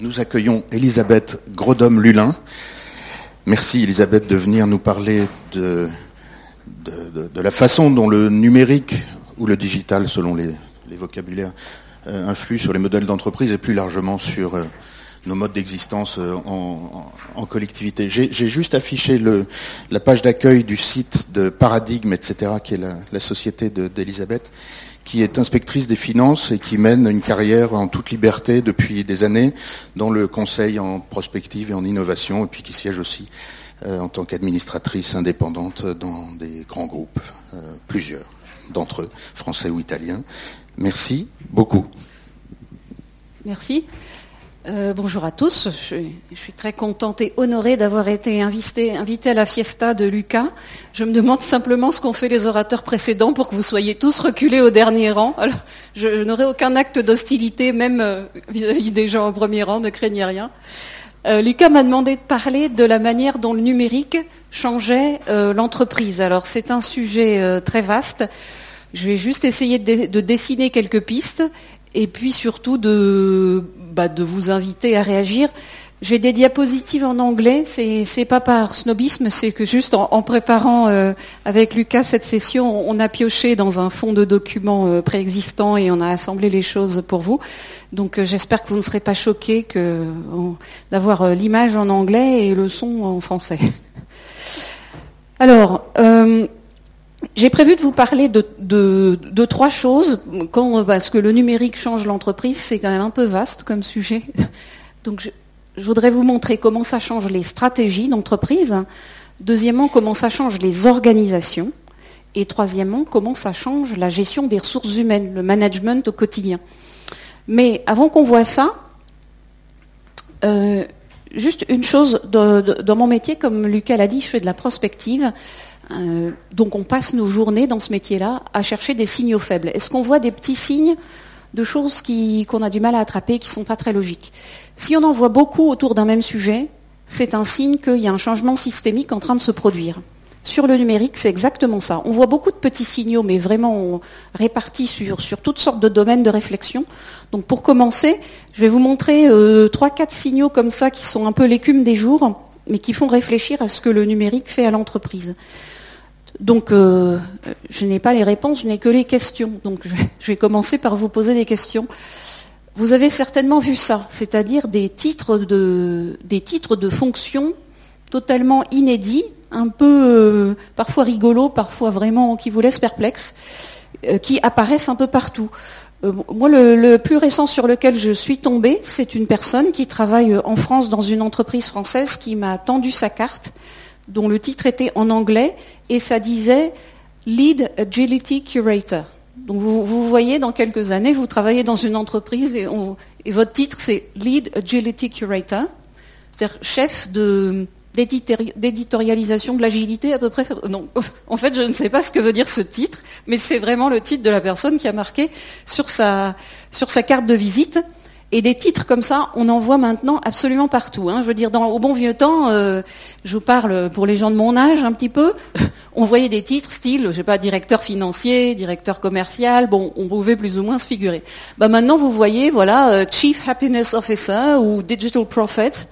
Nous accueillons Elisabeth Grodhomme-Lulin. Merci Elisabeth de venir nous parler de, la façon dont le numérique ou le digital, selon les, vocabulaires, euh, influe sur les modèles d'entreprise et plus largement sur euh, nos modes d'existence euh, en, collectivité. J'ai juste affiché la page d'accueil du site de Paradigme, etc., qui est la société d'Elisabeth qui est inspectrice des finances et qui mène une carrière en toute liberté depuis des années dans le conseil en prospective et en innovation, et puis qui siège aussi euh, en tant qu'administratrice indépendante dans des grands groupes, euh, plusieurs d'entre eux, français ou italiens. Merci beaucoup. Merci. Euh, bonjour à tous. Je suis, très contente et honorée d'avoir été invitée, à la fiesta de Lucas. Je me demande simplement ce qu'ont fait les orateurs précédents pour que vous soyez tous reculés au dernier rang. Alors, je, n'aurai aucun acte d'hostilité, même euh, vis-à-vis des gens au premier rang, ne craignez rien. Euh, Lucas m'a demandé de parler de la manière dont le numérique changeait l'entreprise. Alors, c'est un sujet très vaste. Je vais juste essayer de dessiner quelques pistes et puis surtout de bah, de vous inviter à réagir. J'ai des diapositives en anglais, c'est, c'est pas par snobisme, c'est que juste en, préparant euh, avec Lucas cette session, on a pioché dans un fond de documents euh, préexistants et on a assemblé les choses pour vous. Donc euh, j'espère que vous ne serez pas choqués d'avoir l'image en anglais et le son en français. Alors, j'ai prévu de vous parler de, trois choses, parce que le numérique change l'entreprise, c'est quand même un peu vaste comme sujet. Donc je, voudrais vous montrer comment ça change les stratégies d'entreprise, deuxièmement comment ça change les organisations, et troisièmement comment ça change la gestion des ressources humaines, le management au quotidien. Mais avant qu'on voit ça, euh, juste une chose, dans mon métier, comme Lucas l'a dit, je fais de la prospective. Euh, donc on passe nos journées dans ce métier-là à chercher des signaux faibles. Est-ce qu'on voit des petits signes de choses qu'on a du mal à attraper, qui ne sont pas très logiques? Si on en voit beaucoup autour d'un même sujet, c'est un signe qu'il y a un changement systémique en train de se produire. Sur le numérique, c'est exactement ça. On voit beaucoup de petits signaux, mais vraiment répartis sur, toutes sortes de domaines de réflexion. Donc pour commencer, je vais vous montrer euh, trois, quatre signaux comme ça qui sont un peu l'écume des jours, mais qui font réfléchir à ce que le numérique fait à l'entreprise. Donc, euh, je n'ai pas les réponses, je n'ai que les questions. Donc, je vais commencer par vous poser des questions. Vous avez certainement vu ça, c'est-à-dire des titres de, des titres de fonctions totalement inédits, un peu euh, parfois rigolos, parfois vraiment qui vous laissent perplexe, euh, qui apparaissent un peu partout. moi, le, plus récent sur lequel je suis tombée, c'est une personne qui travaille en France dans une entreprise française qui m'a tendu sa carte dont le titre était en anglais et ça disait Lead Agility Curator. Donc vous, voyez, dans quelques années, vous travaillez dans une entreprise et, votre titre c'est Lead Agility Curator, c'est-à-dire chef d'éditorialisation de l'agilité à peu près. Non, en fait, je ne sais pas ce que veut dire ce titre, mais c'est vraiment le titre de la personne qui a marqué sur sa, carte de visite. Et des titres comme ça, on en voit maintenant absolument partout. Hein. Je veux dire, dans, au bon vieux temps, euh, je vous parle pour les gens de mon âge un petit peu, on voyait des titres style, je sais pas, directeur financier, directeur commercial, bon, on pouvait plus ou moins se figurer. Bah maintenant, vous voyez, voilà, euh, Chief Happiness Officer ou Digital Prophet.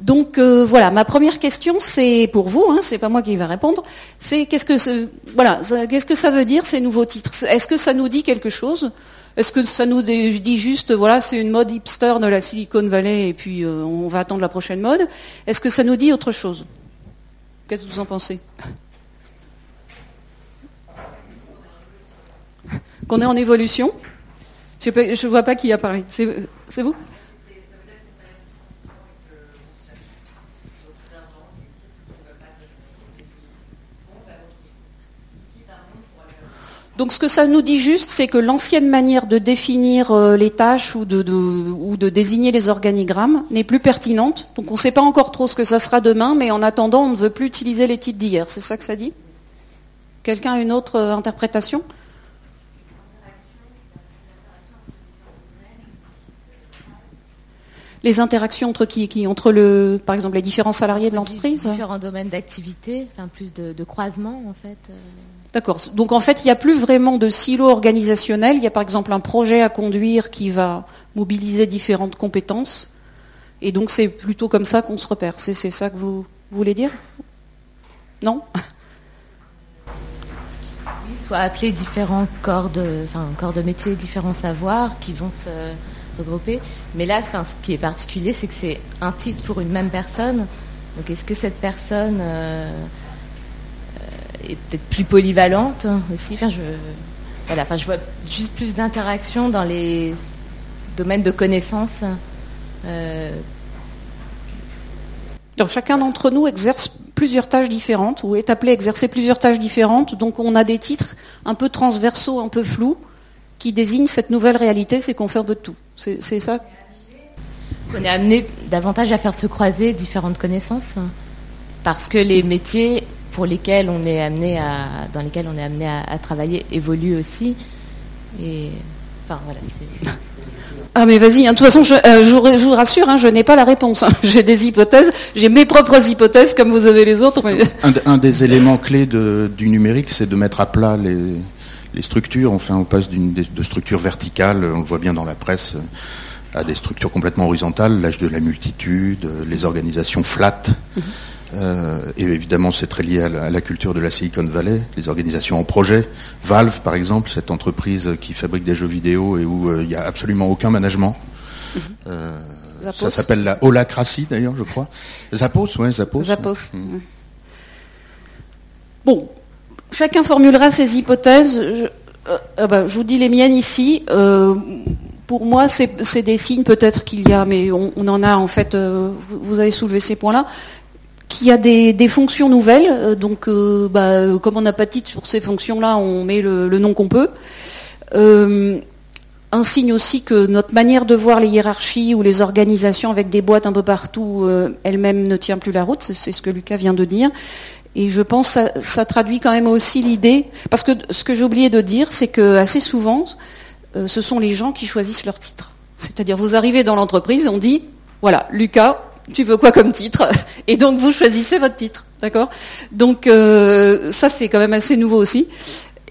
Donc euh, voilà, ma première question, c'est pour vous, hein, c'est pas moi qui vais répondre. C'est qu'est-ce que voilà, qu'est-ce que ça veut dire ces nouveaux titres? Est-ce que ça nous dit quelque chose? Est-ce que ça nous dit juste, voilà, c'est une mode hipster de la Silicon Valley et puis euh, on va attendre la prochaine mode? Est-ce que ça nous dit autre chose? Qu'est-ce que vous en pensez? Qu'on est en évolution? Je ne vois pas qui a parlé. C'est vous? Donc ce que ça nous dit juste, c'est que l'ancienne manière de définir euh, les tâches ou de, ou de désigner les organigrammes n'est plus pertinente. Donc on ne sait pas encore trop ce que ça sera demain, mais en attendant, on ne veut plus utiliser les titres d'hier. C'est ça que ça dit? Quelqu'un a une autre euh, interprétation? Les interactions entre qui, qui Entre le, par exemple les différents salariés de l'entreprise? Différents domaines d'activité, enfin plus de, de croisement en fait. D'accord. Donc en fait, il n'y a plus vraiment de silo organisationnel. Il y a par exemple un projet à conduire qui va mobiliser différentes compétences. Et donc c'est plutôt comme ça qu'on se repère. C'est ça que vous voulez dire? Non? Oui, soit appeler différents corps de, enfin, corps de métier, différents savoirs qui vont se regrouper. Mais là, ce qui est particulier, c'est que c'est un titre pour une même personne. Donc est-ce que cette personne euh, est peut-être plus polyvalente aussi enfin, je, voilà, enfin, je vois juste plus d'interaction dans les domaines de connaissances. Euh, donc, chacun d'entre nous exerce plusieurs tâches différentes ou est appelé à exercer plusieurs tâches différentes. Donc on a des titres un peu transversaux, un peu flous, qui désignent cette nouvelle réalité, c'est qu'on fait un peu de tout. C'est ça? On est amené davantage à faire se croiser différentes connaissances parce que les métiers pour lesquels on est amené à, dans lesquels on est amené à, travailler évoluent aussi. Et enfin voilà, c'est. Ah mais vas-y, hein. de toute façon, je, euh, je, vous rassure, hein, je n'ai pas la réponse. Hein. J'ai des hypothèses, j'ai mes propres hypothèses comme vous avez les autres. Un, des éléments clés du numérique, c'est de mettre à plat les, les structures. Enfin, on passe d'une de structures verticales, on le voit bien dans la presse, à des structures complètement horizontales, l'âge de la multitude, les organisations flat. Mhm. Euh, et évidemment, c'est très lié à la, culture de la Silicon Valley, les organisations en projet. Valve, par exemple, cette entreprise qui fabrique des jeux vidéo et où euh, il n'y a absolument aucun management. Mhm. Euh, ça s'appelle la holacratie, d'ailleurs, je crois. Zappos, oui, Zappos. Zappos. Mhm. Bon, chacun formulera ses hypothèses. Je, bah, je vous dis les miennes ici. pour moi, c'est des signes peut-être qu'il y a, mais on, en a en fait. vous avez soulevé ces points-là qui a des, fonctions nouvelles. Euh, donc, euh, bah, comme on n'a pas de titre sur ces fonctions-là, on met le, nom qu'on peut. Euh, un signe aussi que notre manière de voir les hiérarchies ou les organisations avec des boîtes un peu partout elle-même ne tient plus la route. C'est ce que Lucas vient de dire. Et je pense que ça, ça traduit quand même aussi l'idée, parce que ce que j'ai oublié de dire, c'est que assez souvent, ce sont les gens qui choisissent leur titre. C'est-à-dire, vous arrivez dans l'entreprise, on dit, voilà, Lucas, tu veux quoi comme titre Et donc vous choisissez votre titre, d'accord? Donc euh, ça c'est quand même assez nouveau aussi.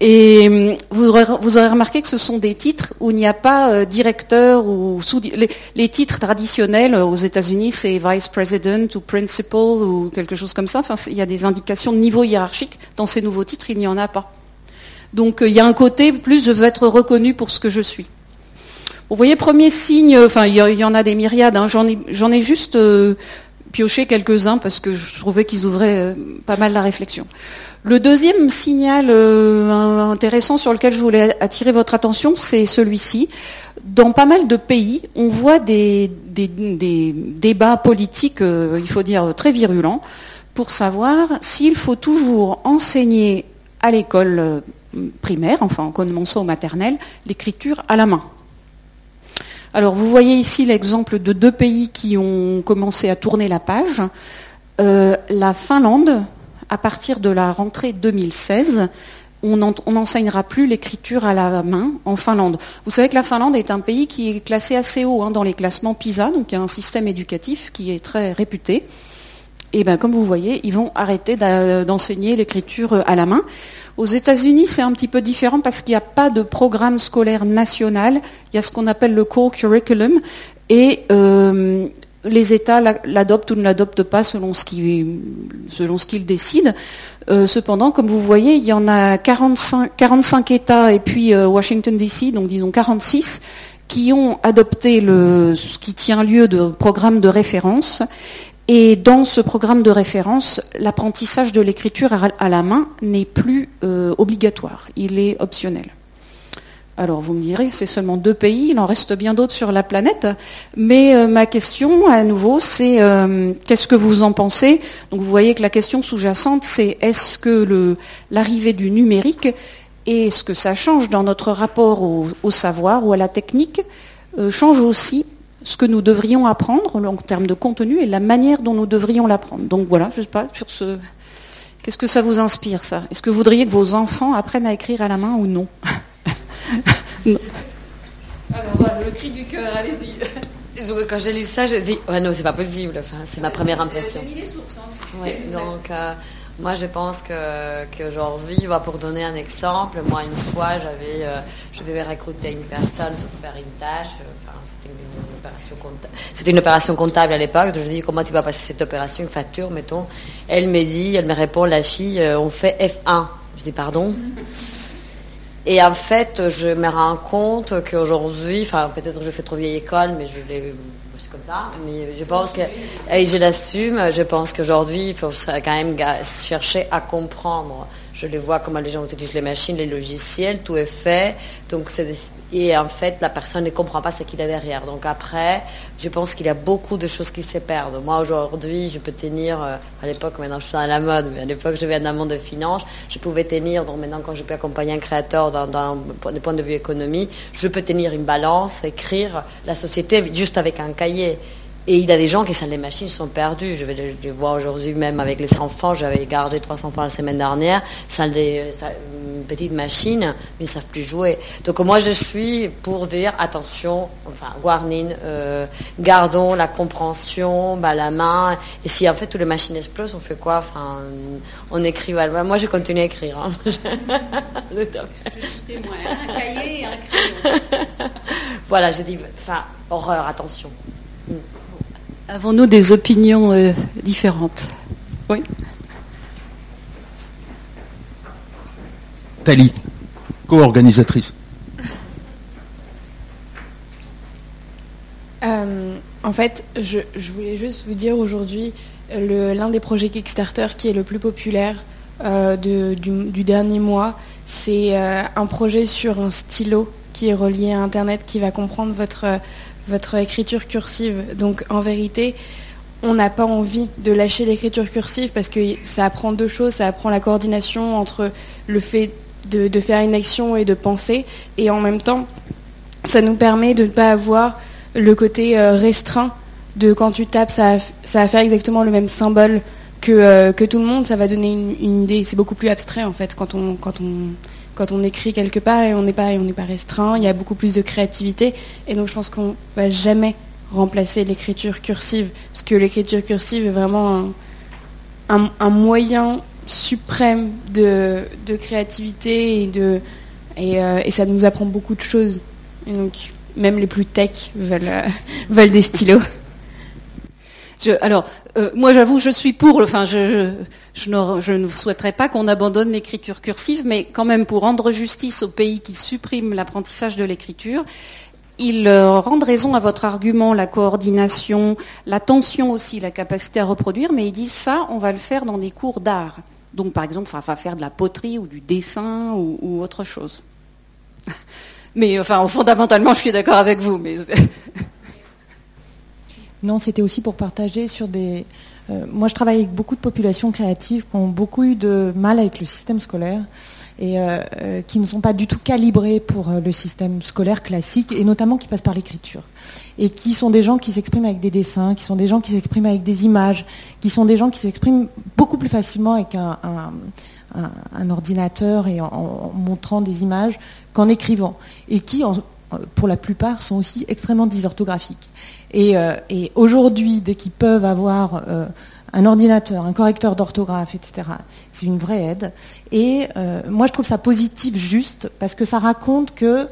Et euh, vous aurez, vous aurez, remarqué que ce sont des titres où il n'y a pas euh, directeur ou sous les, les, titres traditionnels aux États-Unis c'est vice president ou principal ou quelque chose comme ça. Enfin, il y a des indications de niveau hiérarchique. Dans ces nouveaux titres, il n'y en a pas. Donc il y a un côté plus je veux être reconnu pour ce que je suis. Vous voyez, premier signe, enfin il y, en a des myriades, hein. j'en ai, juste euh, pioché quelques-uns parce que je trouvais qu'ils ouvraient euh, pas mal la réflexion. Le deuxième signal euh, intéressant sur lequel je voulais attirer votre attention, c'est celui-ci. Dans pas mal de pays, on voit des, débats politiques, il faut dire, très virulents, pour savoir s'il faut toujours enseigner à l'école primaire, enfin en commençant au maternel, l'écriture à la main. Alors vous voyez ici l'exemple de deux pays qui ont commencé à tourner la page. Euh, la Finlande, à partir de la rentrée 2016, on n'enseignera plus l'écriture à la main en Finlande. Vous savez que la Finlande est un pays qui est classé assez haut hein, dans les classements PISA, donc il y a un système éducatif qui est très réputé. Et bien, comme vous voyez, ils vont arrêter d'enseigner l'écriture à la main. Aux États-Unis, c'est un petit peu différent parce qu'il n'y a pas de programme scolaire national. Il y a ce qu'on appelle le core curriculum et euh, les États l'adoptent ou ne l'adoptent pas selon ce qu'ils décident. Euh, cependant, comme vous voyez, il y en a 45, 45 États et puis euh, Washington DC, donc disons 46, qui ont adopté ce qui tient lieu de programme de référence et dans ce programme de référence, l'apprentissage de l'écriture à la main n'est plus euh, obligatoire, il est optionnel. Alors vous me direz, c'est seulement deux pays, il en reste bien d'autres sur la planète, mais euh, ma question à nouveau, c'est euh, qu'est-ce que vous en pensez? Donc vous voyez que la question sous-jacente, c'est est-ce que l'arrivée du numérique et ce que ça change dans notre rapport au, savoir ou à la technique change aussi ce que nous devrions apprendre en termes de contenu et la manière dont nous devrions l'apprendre. Donc voilà, je sais pas, sur ce. Qu'est-ce que ça vous inspire, ça? Est-ce que vous voudriez que vos enfants apprennent à écrire à la main ou non, Alors, le cri du cœur, allez-y. Quand j'ai lu ça, j'ai dit, ouais, non, c'est pas possible. Enfin, c'est ma première impression. Mis les sources, hein, ouais, donc, euh, Moi, je pense que qu'aujourd'hui, pour donner un exemple, moi, une fois, j'avais, euh, je devais recruter une personne pour faire une tâche. Enfin, c'était une, opération comptable. C'était une opération comptable à l'époque. Je dis comment tu vas passer cette opération, une facture, mettons? Elle me dit, elle me répond, la fille, euh, on fait F1. Je dis pardon? Et en fait, je me rends compte qu'aujourd'hui, enfin, peut-être que je fais trop vieille école, mais je l'ai comme ça, mais je pense que, et je l'assume, je pense qu'aujourd'hui, il faut quand même chercher à comprendre. Je le vois comment les gens utilisent les machines, les logiciels, tout est fait. Et en fait, la personne ne comprend pas ce qu'il y a derrière. Donc après, je pense qu'il y a beaucoup de choses qui se perdent. Moi, aujourd'hui, je peux tenir, euh, à l'époque, maintenant je suis dans la mode, mais à l'époque, je dans le monde de finance, je pouvais tenir, donc maintenant, quand je peux accompagner un créateur des points de vue économie, je peux tenir une balance, écrire la société juste avec un cahier. Et il y a des gens qui sont les machines sont perdues. Je vais le voir aujourd'hui même avec les enfants. J'avais gardé trois enfants la semaine dernière. Ça des une petite machine, mais ils ne savent plus jouer. Donc moi je suis pour dire attention, enfin warning, euh, gardons la compréhension, bah, la main. Et si en fait toutes les machines explosent, on fait quoi? Enfin, on écrit. Moi je continue à écrire. Hein. je suis témoin, un cahier et un crayon. voilà, je dis, enfin, horreur, attention. Mm. Avons-nous des opinions euh, différentes? Oui. Tali, co-organisatrice. Euh, en fait, je, voulais juste vous dire aujourd'hui, l'un des projets Kickstarter qui est le plus populaire euh, du, dernier mois, c'est un projet sur un stylo qui est relié à Internet qui va comprendre votre votre écriture cursive. Donc en vérité, on n'a pas envie de lâcher l'écriture cursive parce que ça apprend deux choses. Ça apprend la coordination entre le fait de, faire une action et de penser. Et en même temps, ça nous permet de ne pas avoir le côté euh, restreint de quand tu tapes, ça, va faire exactement le même symbole que, euh, tout le monde. Ça va donner une, idée. C'est beaucoup plus abstrait en fait quand on, quand on écrit quelque part et on n'est pas, pas restreint, il y a beaucoup plus de créativité. Et donc je pense qu'on va jamais remplacer l'écriture cursive, parce que l'écriture cursive est vraiment un, moyen suprême de, créativité et, de, euh, et, ça nous apprend beaucoup de choses. Et donc même les plus tech veulent, euh, veulent des stylos alors, euh, moi j'avoue, je suis pour, enfin je, ne, souhaiterais pas qu'on abandonne l'écriture cursive, mais quand même pour rendre justice aux pays qui suppriment l'apprentissage de l'écriture, ils euh, rendent raison à votre argument, la coordination, l'attention aussi, la capacité à reproduire, mais ils disent ça, on va le faire dans des cours d'art. Donc par exemple, on va faire de la poterie ou du dessin ou, autre chose. Mais enfin, fondamentalement, je suis d'accord avec vous. Non, c'était aussi pour partager sur des. Euh, moi, je travaille avec beaucoup de populations créatives qui ont beaucoup eu de mal avec le système scolaire et euh, euh, qui ne sont pas du tout calibrés pour le système scolaire classique et notamment qui passent par l'écriture et qui sont des gens qui s'expriment avec des dessins, qui sont des gens qui s'expriment avec des images, qui sont des gens qui s'expriment beaucoup plus facilement avec un, ordinateur et en, montrant des images qu'en écrivant et qui pour la plupart sont aussi extrêmement dysorthographiques. Euh, et, aujourd'hui, dès qu'ils peuvent avoir euh, un ordinateur, un correcteur d'orthographe, etc., c'est une vraie aide. Et euh, moi, je trouve ça positif juste parce que ça raconte que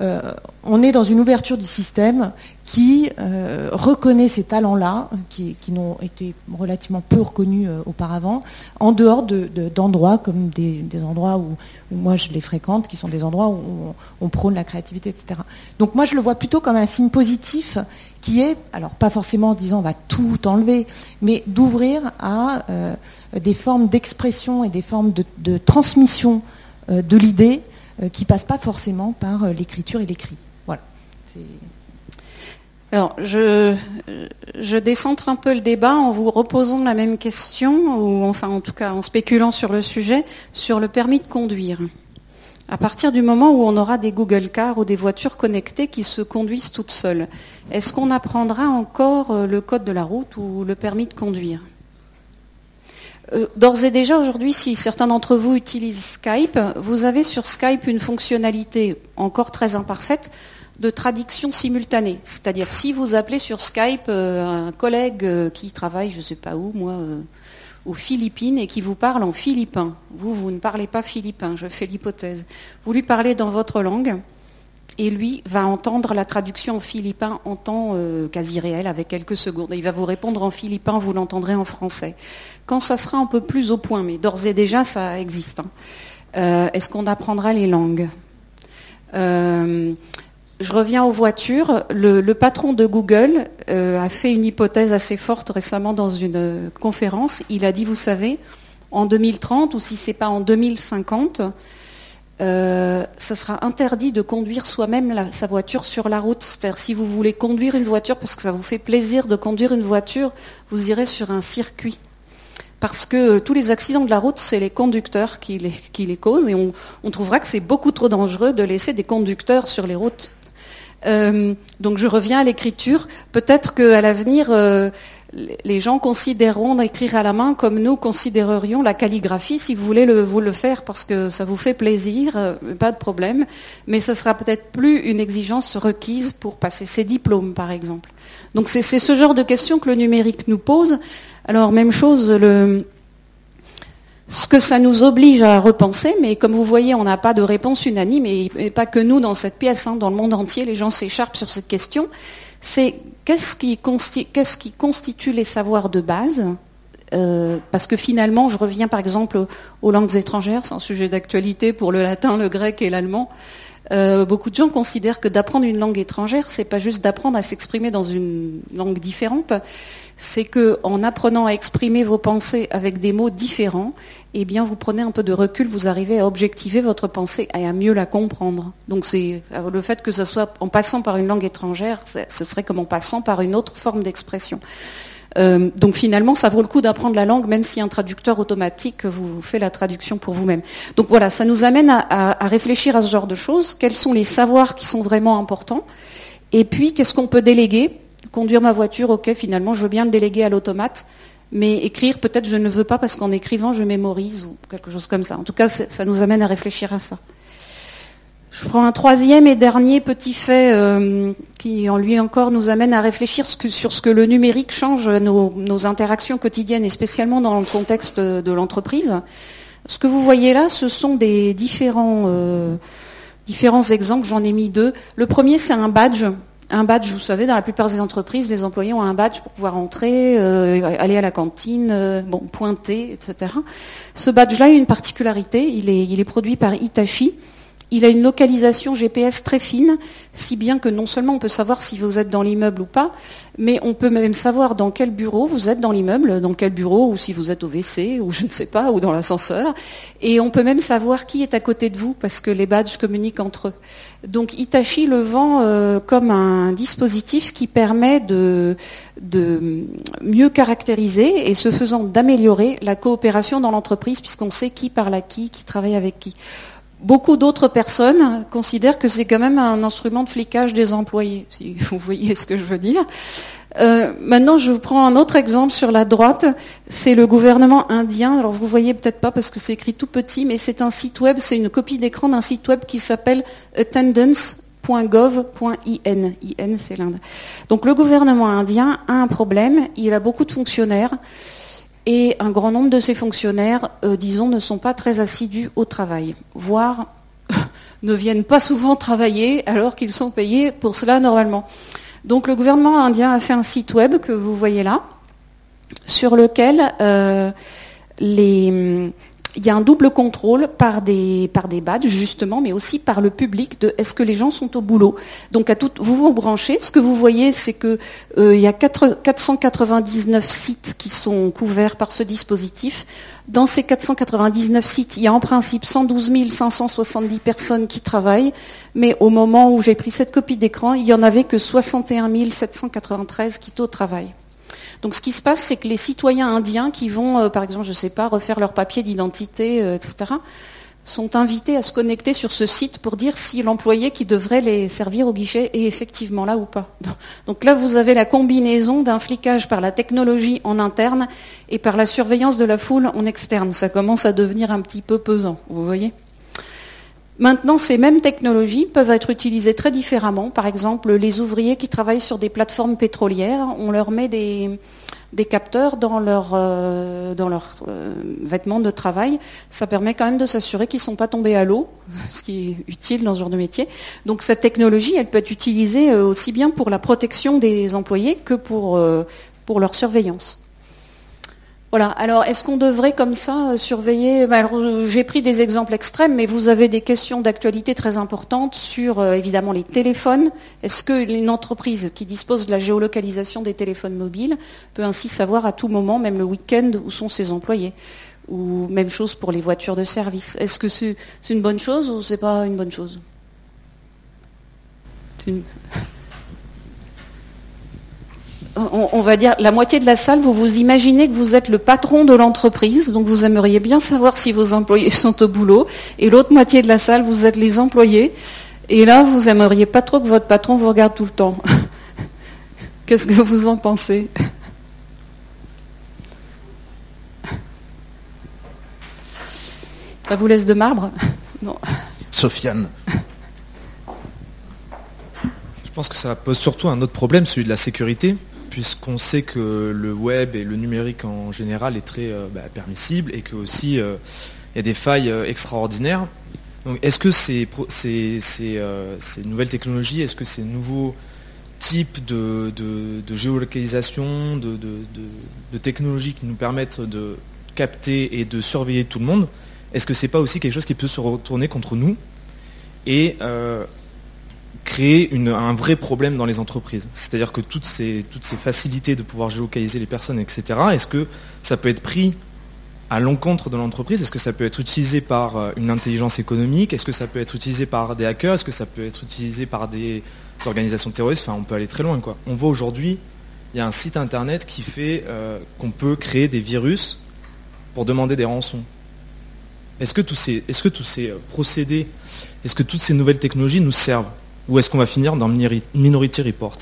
on est dans une ouverture du système qui euh, reconnaît ces talents-là, qui, n'ont été relativement peu reconnus euh, auparavant, en dehors d'endroits comme des, endroits où, moi je les fréquente, qui sont des endroits où on, prône la créativité, etc. Donc moi je le vois plutôt comme un signe positif qui est, alors pas forcément en disant on va tout enlever, mais d'ouvrir à euh, des formes d'expression et des formes de, de transmission de l'idée qui passent pas forcément par l'écriture et l'écrit. Voilà. Alors, je, je décentre un peu le débat en vous reposant la même question, ou enfin en tout cas en spéculant sur le sujet, sur le permis de conduire. À partir du moment où on aura des Google Cars ou des voitures connectées qui se conduisent toutes seules, est-ce qu'on apprendra encore euh, le code de la route ou le permis de conduire? euh, D'ores et déjà, aujourd'hui, si certains d'entre vous utilisent Skype, vous avez sur Skype une fonctionnalité encore très imparfaite de traduction simultanée. C'est-à-dire si vous appelez sur Skype euh, un collègue euh, qui travaille, je ne sais pas où, moi, euh, aux Philippines et qui vous parle en philippin. Vous, vous ne parlez pas philippin, je fais l'hypothèse. Vous lui parlez dans votre langue et lui va entendre la traduction en philippin en temps euh, quasi réel avec quelques secondes. Et il va vous répondre en philippin, vous l'entendrez en français. Quand ça sera un peu plus au point, mais d'ores et déjà ça existe. Hein. Euh, est-ce qu'on apprendra les langues? Euh, je reviens aux voitures. Le, patron de Google a fait une hypothèse assez forte récemment dans une conférence. Il a dit, vous savez, en 2030 ou si c'est pas en 2050, euh, ce sera interdit de conduire soi-même sa voiture sur la route. C'est-à-dire si vous voulez conduire une voiture parce que ça vous fait plaisir de conduire une voiture, vous irez sur un circuit. Parce que tous les accidents de la route, c'est les conducteurs qui les, causent et on, trouvera que c'est beaucoup trop dangereux de laisser des conducteurs sur les routes. Euh, donc je reviens à l'écriture. Peut-être qu'à l'avenir, euh, les gens considéreront d'écrire à la main comme nous considérerions la calligraphie, si vous voulez le, vous le faire parce que ça vous fait plaisir, euh, pas de problème, mais ce sera peut-être plus une exigence requise pour passer ses diplômes, par exemple. Donc c'est ce genre de questions que le numérique nous pose. Alors même chose, ce que ça nous oblige à repenser, mais comme vous voyez, on n'a pas de réponse unanime, et, pas que nous dans cette pièce, hein, dans le monde entier, les gens s'écharpent sur cette question, c'est Qu'est-ce qui, constitue les savoirs de base euh, parce que finalement, je reviens par exemple aux langues étrangères, c'est un sujet d'actualité pour le latin, le grec et l'allemand. Euh, beaucoup de gens considèrent que d'apprendre une langue étrangère, c'est pas juste d'apprendre à s'exprimer dans une langue différente, c'est que en apprenant à exprimer vos pensées avec des mots différents, eh bien vous prenez un peu de recul, vous arrivez à objectiver votre pensée et à mieux la comprendre. Donc c'est euh, le fait que ce soit en passant par une langue étrangère, ce serait comme en passant par une autre forme d'expression. Euh, donc finalement, ça vaut le coup d'apprendre la langue, même si un traducteur automatique vous fait la traduction pour vous-même. Donc voilà, ça nous amène à, réfléchir à ce genre de choses. Quels sont les savoirs qui sont vraiment importants Et puis, qu'est-ce qu'on peut déléguer Conduire ma voiture, ok, finalement, je veux bien le déléguer à l'automate. Mais écrire, peut-être je ne veux pas parce qu'en écrivant, je mémorise ou quelque chose comme ça. En tout cas, ça nous amène à réfléchir à ça. Je prends un troisième et dernier petit fait euh, qui, en lui encore, nous amène à réfléchir sur ce que le numérique change nos, interactions quotidiennes, et spécialement dans le contexte de l'entreprise. Ce que vous voyez là, ce sont des différents, euh, différents exemples. J'en ai mis deux. Le premier, c'est un badge. Un badge, vous savez, dans la plupart des entreprises, les employés ont un badge pour pouvoir entrer, euh, aller à la cantine, bon, pointer, etc. Ce badge-là a une particularité. Il est, il est produit par Hitachi. Il a une localisation GPS très fine, si bien que non seulement on peut savoir si vous êtes dans l'immeuble ou pas, mais on peut même savoir dans quel bureau vous êtes dans l'immeuble, dans quel bureau, ou si vous êtes au WC, ou je ne sais pas, ou dans l'ascenseur. Et on peut même savoir qui est à côté de vous, parce que les badges communiquent entre eux. Donc Itachi le vend euh, comme un dispositif qui permet de, de mieux caractériser et ce faisant d'améliorer la coopération dans l'entreprise, puisqu'on sait qui parle à qui, qui travaille avec qui. Beaucoup d'autres personnes considèrent que c'est quand même un instrument de flicage des employés, si vous voyez ce que je veux dire. Euh, maintenant, je vous prends un autre exemple sur la droite. C'est le gouvernement indien. Alors, vous voyez peut-être pas parce que c'est écrit tout petit, mais c'est un site web, c'est une copie d'écran d'un site web qui s'appelle attendance.gov.in. IN, c'est l'Inde. Donc, le gouvernement indien a un problème. Il a beaucoup de fonctionnaires et un grand nombre de ces fonctionnaires, euh, disons, ne sont pas très assidus au travail, voire ne viennent pas souvent travailler alors qu'ils sont payés pour cela normalement. Donc le gouvernement indien a fait un site web que vous voyez là, sur lequel euh, les, il y a un double contrôle par des, par des badges, justement, mais aussi par le public de est-ce que les gens sont au boulot. Donc, à tout, vous vous branchez. Ce que vous voyez, c'est qu'il euh, y a 499 sites qui sont couverts par ce dispositif. Dans ces 499 sites, il y a en principe 112 570 personnes qui travaillent, mais au moment où j'ai pris cette copie d'écran, il y en avait que 61 793 qui au travail. Donc ce qui se passe, c'est que les citoyens indiens qui vont, euh, par exemple, je ne sais pas, refaire leur papier d'identité, euh, etc., sont invités à se connecter sur ce site pour dire si l'employé qui devrait les servir au guichet est effectivement là ou pas. Donc là, vous avez la combinaison d'un flicage par la technologie en interne et par la surveillance de la foule en externe. Ça commence à devenir un petit peu pesant, vous voyez? Maintenant, ces mêmes technologies peuvent être utilisées très différemment. Par exemple, les ouvriers qui travaillent sur des plateformes pétrolières, on leur met des, capteurs dans leurs dans leurs vêtements de travail. Ça permet quand même de s'assurer qu'ils ne sont pas tombés à l'eau, ce qui est utile dans ce genre de métier. Donc cette technologie, elle peut être utilisée aussi bien pour la protection des employés que pour leur surveillance. Voilà. Alors, est-ce qu'on devrait comme ça euh, surveiller ben, euh, J'ai pris des exemples extrêmes, mais vous avez des questions d'actualité très importantes sur euh, évidemment les téléphones. Est-ce qu'une entreprise qui dispose de la géolocalisation des téléphones mobiles peut ainsi savoir à tout moment, même le week-end, où sont ses employés? Ou même chose pour les voitures de service. Est-ce que c'est une bonne chose ou c'est pas une bonne chose? On, va dire, la moitié de la salle, vous vous imaginez que vous êtes le patron de l'entreprise, donc vous aimeriez bien savoir si vos employés sont au boulot, et l'autre moitié de la salle, vous êtes les employés, et là, vous aimeriez pas trop que votre patron vous regarde tout le temps. Qu'est-ce que vous en pensez? Ça vous laisse de marbre? Non. Sofiane. Je pense que ça pose surtout un autre problème, celui de la sécurité puisqu'on sait que le web et le numérique en général est très euh, bah, permissible et que aussi euh, il y a des failles euh, extraordinaires. Donc est-ce que ces, nouvelles technologies, est-ce que ces nouveaux types de, géolocalisation, de, technologies qui nous permettent de capter et de surveiller tout le monde, est-ce que ce n'est pas aussi quelque chose qui peut se retourner contre nous et créer un vrai problème dans les entreprises. C'est-à-dire que toutes ces, facilités de pouvoir géolocaliser les personnes, etc., est-ce que ça peut être pris à l'encontre de l'entreprise? Est-ce que ça peut être utilisé par euh, une intelligence économique? Est-ce que ça peut être utilisé par des hackers? Est-ce que ça peut être utilisé par des organisations terroristes? Enfin, on peut aller très loin. On voit aujourd'hui, il y a un site internet qui fait euh, qu'on peut créer des virus pour demander des rançons. Est-ce que tous ces, est-ce que tous ces euh, procédés, est-ce que toutes ces nouvelles technologies nous servent? Ou est-ce qu'on va finir dans Minority Report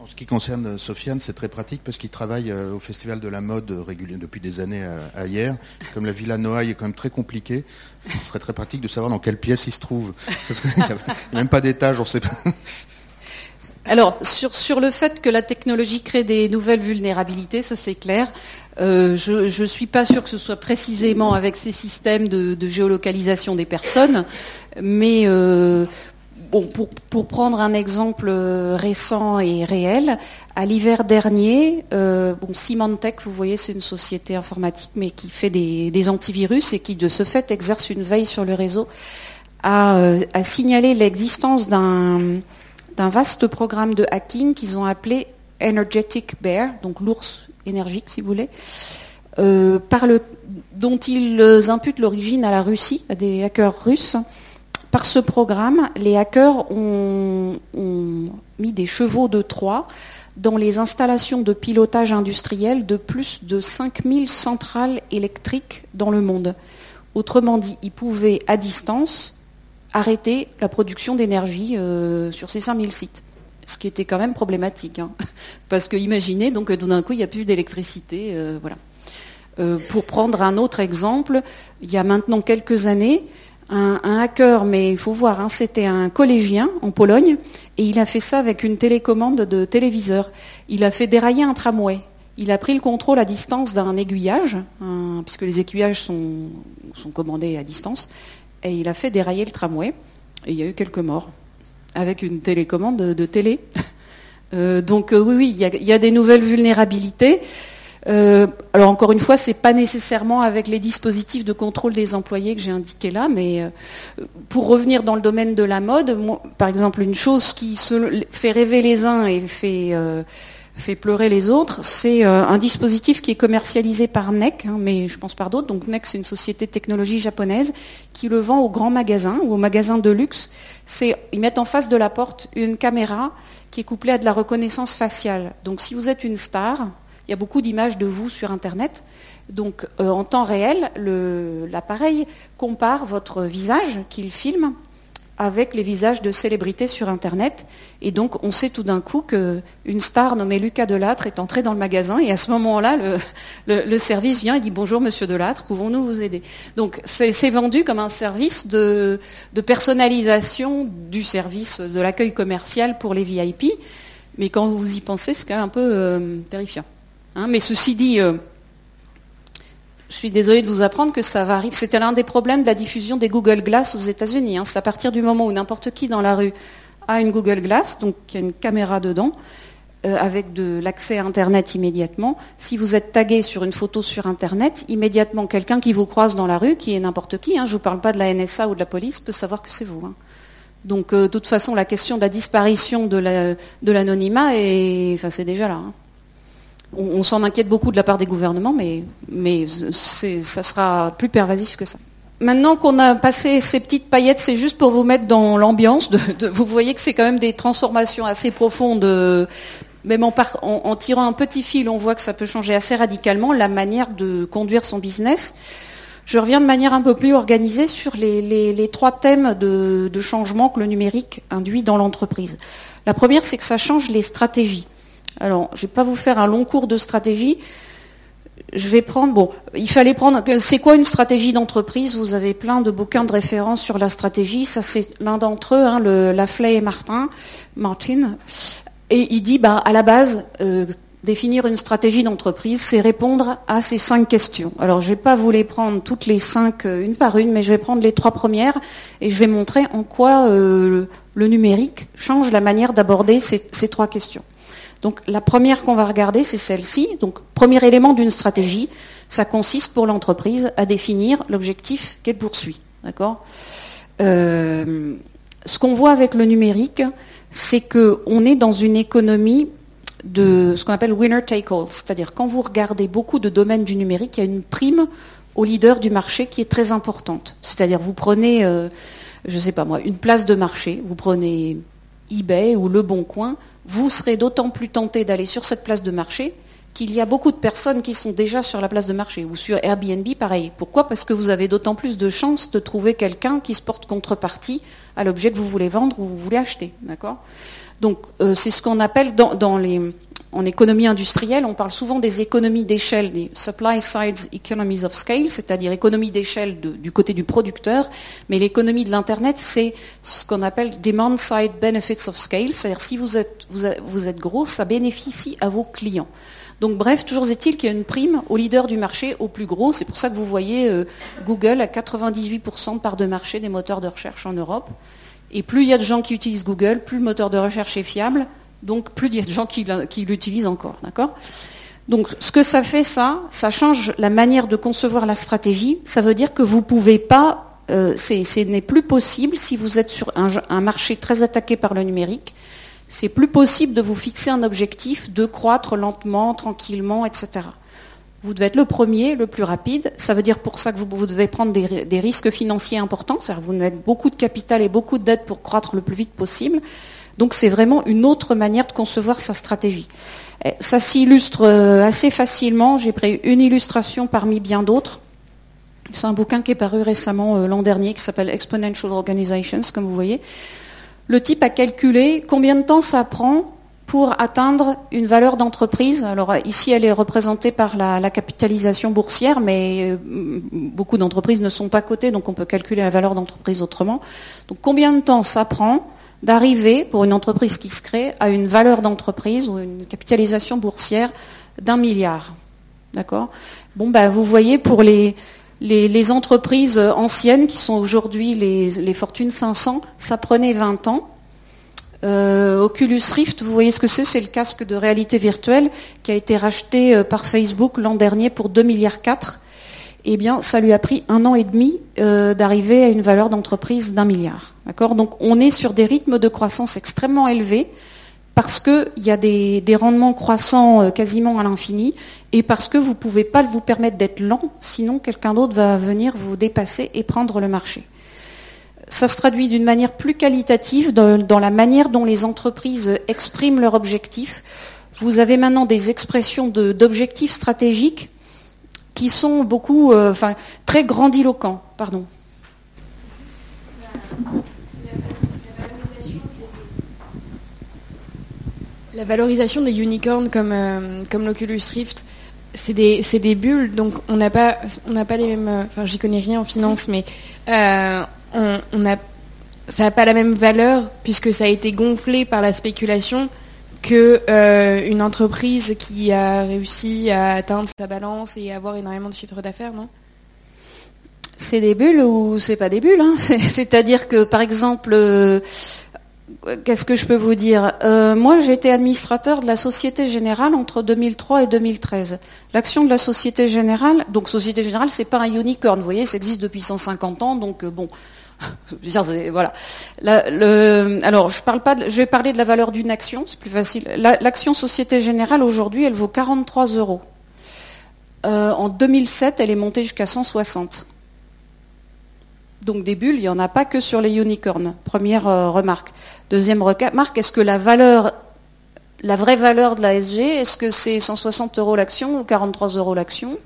En ce qui concerne euh, Sofiane, c'est très pratique parce qu'il travaille euh, au Festival de la mode euh, régulier depuis des années à, hier. Comme la Villa Noailles est quand même très compliquée, ce serait très pratique de savoir dans quelle pièce il se trouve. Parce qu'il n'y a même pas d'étage, on ne sait pas. Alors, sur, sur le fait que la technologie crée des nouvelles vulnérabilités, ça c'est clair. je ne suis pas sûr que ce soit précisément avec ces systèmes de, géolocalisation des personnes, mais pour, prendre un exemple euh, récent et réel, à l'hiver dernier, euh, Symantec, vous voyez, c'est une société informatique, mais qui fait des, antivirus et qui, de ce fait, exerce une veille sur le réseau, a, euh, signalé l'existence d'un vaste programme de hacking qu'ils ont appelé Energetic Bear, donc l'ours énergique, si vous voulez, le, dont ils imputent l'origine à la Russie, à des hackers russes par ce programme, les hackers ont, mis des chevaux de Troie dans les installations de pilotage industriel de plus de 5000 centrales électriques dans le monde. Autrement dit, ils pouvaient à distance arrêter la production d'énergie euh, sur ces 5000 sites. Ce qui était quand même problématique. Hein. Parce que imaginez, donc d'un coup, il n'y a plus d'électricité. Euh, voilà. Euh, pour prendre un autre exemple, il y a maintenant quelques années, un, hacker, mais il faut voir, hein, c'était un collégien en Pologne, et il a fait ça avec une télécommande de téléviseur. Il a fait dérailler un tramway. Il a pris le contrôle à distance d'un aiguillage, puisque les aiguillages sont, commandés à distance, et il a fait dérailler le tramway, et il y a eu quelques morts, avec une télécommande de, télé. Euh, donc euh, oui, oui, il y, a, des nouvelles vulnérabilités. Euh, alors encore une fois, ce n'est pas nécessairement avec les dispositifs de contrôle des employés que j'ai indiqué là, mais euh, pour revenir dans le domaine de la mode, par exemple, une chose qui fait rêver les uns et fait, euh, pleurer les autres, c'est un dispositif qui est commercialisé par NEC, hein, mais je pense par d'autres. Donc NEC, c'est une société de technologie japonaise qui le vend aux grands magasins ou aux magasins de luxe. Ils mettent en face de la porte une caméra qui est couplée à de la reconnaissance faciale. Donc si vous êtes une star, il y a beaucoup d'images de vous sur Internet. Donc euh, en temps réel, l'appareil compare votre visage qu'il filme avec les visages de célébrités sur Internet. Et donc, on sait tout d'un coup qu'une star nommée Lucas Delattre est entrée dans le magasin. Et à ce moment-là, le, service vient et dit Bonjour, monsieur Delattre, pouvons-nous vous aider? Donc, c'est vendu comme un service de, personnalisation du service de l'accueil commercial pour les VIP. Mais quand vous y pensez, c'est quand même un peu euh, terrifiant. Hein, mais ceci dit, euh, je suis désolée de vous apprendre que ça va arriver. C'était l'un des problèmes de la diffusion des Google Glass aux États-Unis. Hein. C'est à partir du moment où n'importe qui dans la rue a une Google Glass, donc il y a une caméra dedans, euh, avec de l'accès à Internet immédiatement. Si vous êtes tagué sur une photo sur Internet, immédiatement quelqu'un qui vous croise dans la rue, qui est n'importe qui, hein, je ne vous parle pas de la NSA ou de la police, peut savoir que c'est vous. Donc euh, de toute façon, la question de la disparition de l'anonymat, c'est déjà là. On, s'en inquiète beaucoup de la part des gouvernements, mais, ça sera plus pervasif que ça. Maintenant qu'on a passé ces petites paillettes, c'est juste pour vous mettre dans l'ambiance. vous voyez que c'est quand même des transformations assez profondes. Même en, tirant un petit fil, on voit que ça peut changer assez radicalement la manière de conduire son business. Je reviens de manière un peu plus organisée sur les, trois thèmes de, changement que le numérique induit dans l'entreprise. La première, c'est que ça change les stratégies. Alors, je ne vais pas vous faire un long cours de stratégie. Je vais prendre, bon, il fallait prendre, c'est quoi une stratégie d'entreprise? Vous avez plein de bouquins de référence sur la stratégie. Ça, c'est l'un d'entre eux, hein, le, Lafley et Martin, Martin. Et il dit, bah, à la base, euh, définir une stratégie d'entreprise, c'est répondre à ces cinq questions. Alors, je ne vais pas vous les prendre toutes les cinq euh, une par une, mais je vais prendre les trois premières et je vais montrer en quoi euh, le numérique change la manière d'aborder ces trois questions. Donc la première qu'on va regarder, c'est celle-ci. Donc premier élément d'une stratégie, ça consiste pour l'entreprise à définir l'objectif qu'elle poursuit. D'accord? Euh, Ce qu'on voit avec le numérique, c'est qu'on est dans une économie de ce qu'on appelle winner take all, c'est-à-dire quand vous regardez beaucoup de domaines du numérique, il y a une prime au leader du marché qui est très importante. C'est-à-dire vous prenez, euh, je ne sais pas moi, une place de marché, vous prenez eBay ou Le Bon Coin, vous serez d'autant plus tenté d'aller sur cette place de marché qu'il y a beaucoup de personnes qui sont déjà sur la place de marché. Ou sur Airbnb, pareil. Pourquoi? Parce que vous avez d'autant plus de chances de trouver quelqu'un qui se porte contrepartie à l'objet que vous voulez vendre ou vous voulez acheter. D'accord? Donc euh, c'est ce qu'on appelle dans les, en économie industrielle, on parle souvent des économies d'échelle, des supply side economies of scale, c'est-à-dire économie d'échelle du côté du producteur, mais l'économie de l'Internet, c'est ce qu'on appelle demand side benefits of scale, c'est-à-dire si vous êtes, gros, ça bénéficie à vos clients. Donc bref, toujours est-il qu'il y a une prime au leader du marché, au plus gros. C'est pour ça que vous voyez euh, Google à 98% de part de marché des moteurs de recherche en Europe. Et plus il y a de gens qui utilisent Google, plus le moteur de recherche est fiable, donc plus de gens qui, l'utilisent encore. D'accord? Donc ce que ça fait, ça, ça change la manière de concevoir la stratégie. Ça veut dire que vous ne pouvez pas, euh, ce n'est plus possible si vous êtes sur un, marché très attaqué par le numérique, c'est plus possible de vous fixer un objectif de croître lentement, tranquillement, etc. Vous devez être le premier, le plus rapide. Ça veut dire pour ça que vous, devez prendre des, risques financiers importants. C'est-à-dire vous devez mettre beaucoup de capital et beaucoup de dettes pour croître le plus vite possible. Donc c'est vraiment une autre manière de concevoir sa stratégie. Eh, ça s'illustre euh, assez facilement. J'ai pris une illustration parmi bien d'autres. C'est un bouquin qui est paru récemment euh, l'an dernier qui s'appelle Exponential Organizations, comme vous voyez. Le type a calculé combien de temps ça prend pour atteindre une valeur d'entreprise. Alors ici, elle est représentée par la, capitalisation boursière, mais euh, beaucoup d'entreprises ne sont pas cotées, donc on peut calculer la valeur d'entreprise autrement. Donc combien de temps ça prend d'arriver, pour une entreprise qui se crée, à une valeur d'entreprise ou une capitalisation boursière d'un milliard. D'accord? Bon, ben, vous voyez, pour les, les, entreprises anciennes, qui sont aujourd'hui les, Fortune 500, ça prenait 20 ans. Euh, Oculus Rift, vous voyez ce que c'est? C'est le casque de réalité virtuelle qui a été racheté euh, par Facebook l'an dernier pour 2 milliards 4 eh bien, ça lui a pris un an et demi euh, d'arriver à une valeur d'entreprise d'un milliard. Donc, on est sur des rythmes de croissance extrêmement élevés parce qu'il y a des, rendements croissants euh, quasiment à l'infini et parce que vous ne pouvez pas vous permettre d'être lent, sinon quelqu'un d'autre va venir vous dépasser et prendre le marché. Ça se traduit d'une manière plus qualitative dans la manière dont les entreprises expriment leurs objectifs. Vous avez maintenant des expressions d'objectifs stratégiques qui sont beaucoup, euh, enfin, très grandiloquents. Pardon. La valorisation des unicorns comme, euh, comme l'Oculus Rift, c'est des, des, bulles, donc on n'a pas, on pas les mêmes. Euh, enfin, j'y connais rien en finance, mais on, a, ça n'a pas la même valeur puisque ça a été gonflé par la spéculation que euh, une entreprise qui a réussi à atteindre sa balance et avoir énormément de chiffre d'affaires, non? C'est des bulles ou c'est pas des bulles hein? C'est-à-dire que, par exemple, euh, qu'est-ce que je peux vous dire? Euh, Moi, j'ai été administrateur de la Société Générale entre 2003 et 2013. L'action de la Société Générale, donc Société Générale, c'est pas un unicorn, vous voyez, ça existe depuis 150 ans, donc bon. alors, je parle pas. vais parler de la valeur d'une action, c'est plus facile. L'action Société Générale aujourd'hui, elle vaut 43 euros. Euh, en 2007, elle est montée jusqu'à 160. Donc des bulles, il n'y en a pas que sur les unicorns. Première euh, remarque. Deuxième remarque, est-ce que la valeur, la vraie valeur de la SG, est-ce que c'est 160 euros l'action ou 43 euros l'action?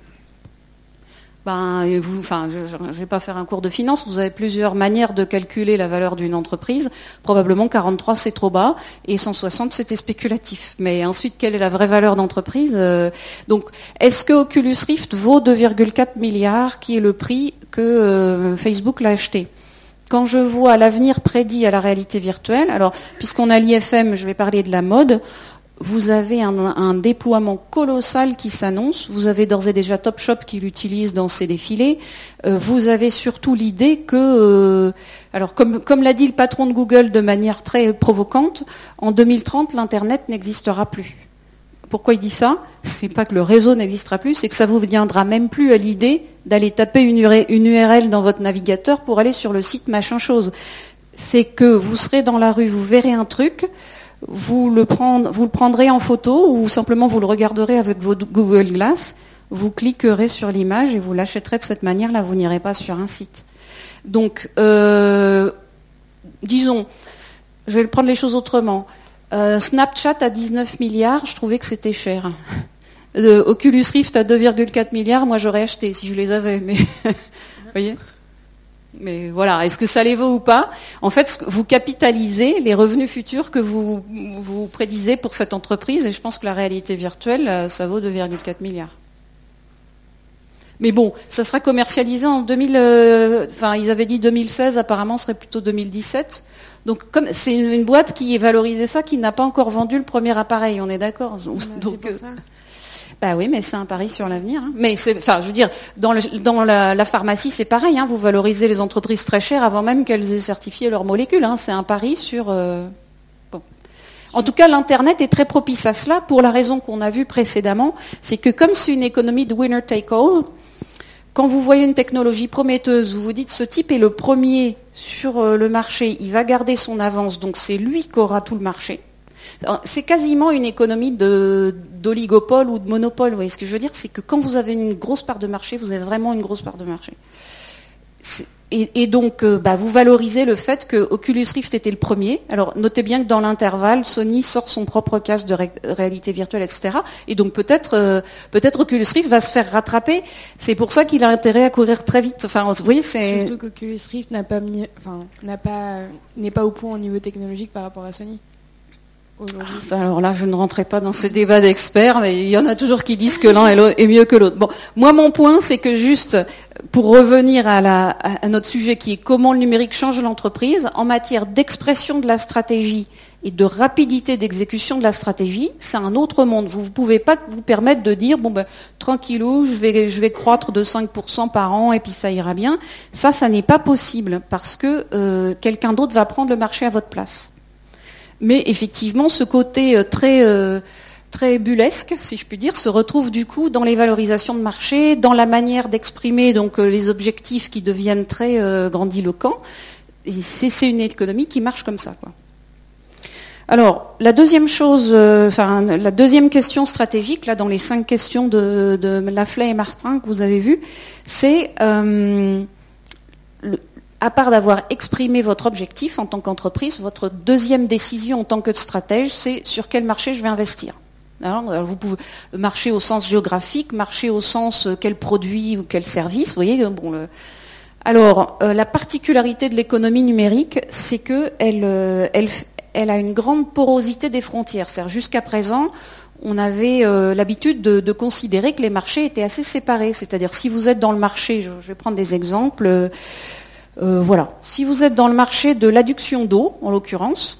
Ben, vous, enfin, je ne vais pas faire un cours de finance, vous avez plusieurs manières de calculer la valeur d'une entreprise. Probablement 43 c'est trop bas et 160 c'était spéculatif. Mais ensuite, quelle est la vraie valeur d'entreprise euh, Donc, est-ce que Oculus Rift vaut 2,4 milliards, qui est le prix que euh, Facebook l'a acheté? Quand je vois l'avenir prédit à la réalité virtuelle, alors puisqu'on a l'IFM, je vais parler de la mode, vous avez un, déploiement colossal qui s'annonce. Vous avez d'ores et déjà Topshop qui l'utilise dans ses défilés. Euh, vous avez surtout l'idée que, euh, alors comme, comme l'a dit le patron de Google de manière très provocante, en 2030 l'internet n'existera plus. Pourquoi il dit ça? C'est pas que le réseau n'existera plus, c'est que ça vous viendra même plus à l'idée d'aller taper une URL dans votre navigateur pour aller sur le site machin chose. C'est que vous serez dans la rue, vous verrez un truc vous le, vous le prendrez en photo ou simplement vous le regarderez avec votre Google Glass, vous cliquerez sur l'image et vous l'achèterez de cette manière-là, vous n'irez pas sur un site. Donc, euh, disons, je vais prendre les choses autrement. Euh, Snapchat à 19 milliards, je trouvais que c'était cher. Euh, Oculus Rift à 2,4 milliards, moi j'aurais acheté si je les avais, mais vous voyez? Mais voilà, est-ce que ça les vaut ou pas? En fait, vous capitalisez les revenus futurs que vous, vous prédisez pour cette entreprise, et je pense que la réalité virtuelle, euh, ça vaut 2,4 milliards. Mais bon, ça sera commercialisé en 2000. Euh, enfin, ils avaient dit 2016, apparemment, ce serait plutôt 2017. Donc, comme c'est une, boîte qui est valorisée ça, qui n'a pas encore vendu le premier appareil, on est d'accord? Donc, euh, bah oui, mais c'est un pari sur l'avenir. Hein. Mais enfin, je veux dire, dans, la, pharmacie, c'est pareil. Hein. Vous valorisez les entreprises très chères avant même qu'elles aient certifié leurs molécules. Hein. C'est un pari sur. Euh, en tout cas, l'internet est très propice à cela pour la raison qu'on a vue précédemment, c'est que comme c'est une économie de winner take all, quand vous voyez une technologie prometteuse, vous vous dites ce type est le premier sur euh, le marché, il va garder son avance, donc c'est lui qui aura tout le marché. C'est quasiment une économie d'oligopole ou de monopole. Vous ce que je veux dire? C'est que quand vous avez une grosse part de marché, vous avez vraiment une grosse part de marché. Et, donc, euh, bah, vous valorisez le fait que Oculus Rift était le premier. Alors, notez bien que dans l'intervalle, Sony sort son propre casque de réalité virtuelle, etc. Et donc, peut-être, euh, peut-être Oculus Rift va se faire rattraper. C'est pour ça qu'il a intérêt à courir très vite. Enfin, vous voyez, c'est surtout qu'Oculus Rift n'est pas au point au niveau technologique par rapport à Sony. Ah, alors là, je ne rentrerai pas dans ces débats d'experts, mais il y en a toujours qui disent que l'un est mieux que l'autre. Bon, moi, mon point, c'est que juste pour revenir à, notre sujet qui est comment le numérique change l'entreprise, en matière d'expression de la stratégie et de rapidité d'exécution de la stratégie, c'est un autre monde. Vous ne pouvez pas vous permettre de dire, bon ben, tranquillou, je vais, je vais croître de 5% par an et puis ça ira bien. Ça, ça n'est pas possible parce que euh, quelqu'un d'autre va prendre le marché à votre place. Mais effectivement, ce côté euh, très euh, très bullesque, si je puis dire, se retrouve du coup dans les valorisations de marché, dans la manière d'exprimer donc euh, les objectifs qui deviennent très grandiloquents. C'est une économie qui marche comme ça. Quoi. Alors, la deuxième chose, enfin, la deuxième question stratégique, là, dans les cinq questions de, de Laflay et Martin que vous avez vues, c'est le, à part d'avoir exprimé votre objectif en tant qu'entreprise, votre deuxième décision en tant que stratège, c'est sur quel marché je vais investir. Alors, vous pouvez marcher au sens géographique, marcher au sens euh, quel produit ou quel service. Voyez, bon, alors euh, la particularité de l'économie numérique, c'est que elle, euh, a une grande porosité des frontières. Jusqu'à présent, on avait l'habitude de, considérer que les marchés étaient assez séparés. C'est-à-dire si vous êtes dans le marché, je vais prendre des exemples. Euh, voilà. Si vous êtes dans le marché de l'adduction d'eau, en l'occurrence,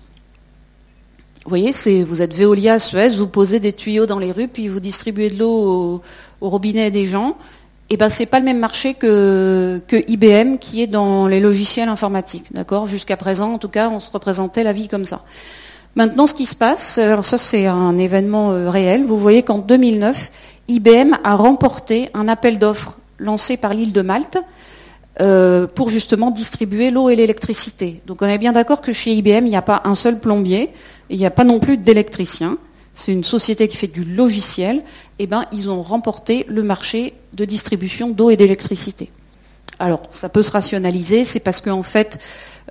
Vous voyez, vous êtes Veolia, Suez, vous posez des tuyaux dans les rues, puis vous distribuez de l'eau au, robinet des gens. Et eh ben, c'est pas le même marché que, que IBM qui est dans les logiciels informatiques, d'accord? Jusqu'à présent, en tout cas, on se représentait la vie comme ça. Maintenant, ce qui se passe, alors ça c'est un événement euh, réel. Vous voyez qu'en 2009, IBM a remporté un appel d'offres lancé par l'île de Malte euh, pour justement distribuer l'eau et l'électricité. Donc on est bien d'accord que chez IBM, il n'y a pas un seul plombier, il n'y a pas non plus d'électricien. C'est une société qui fait du logiciel. Eh ben, ils ont remporté le marché de distribution d'eau et d'électricité. Alors, ça peut se rationaliser, c'est parce qu'en fait,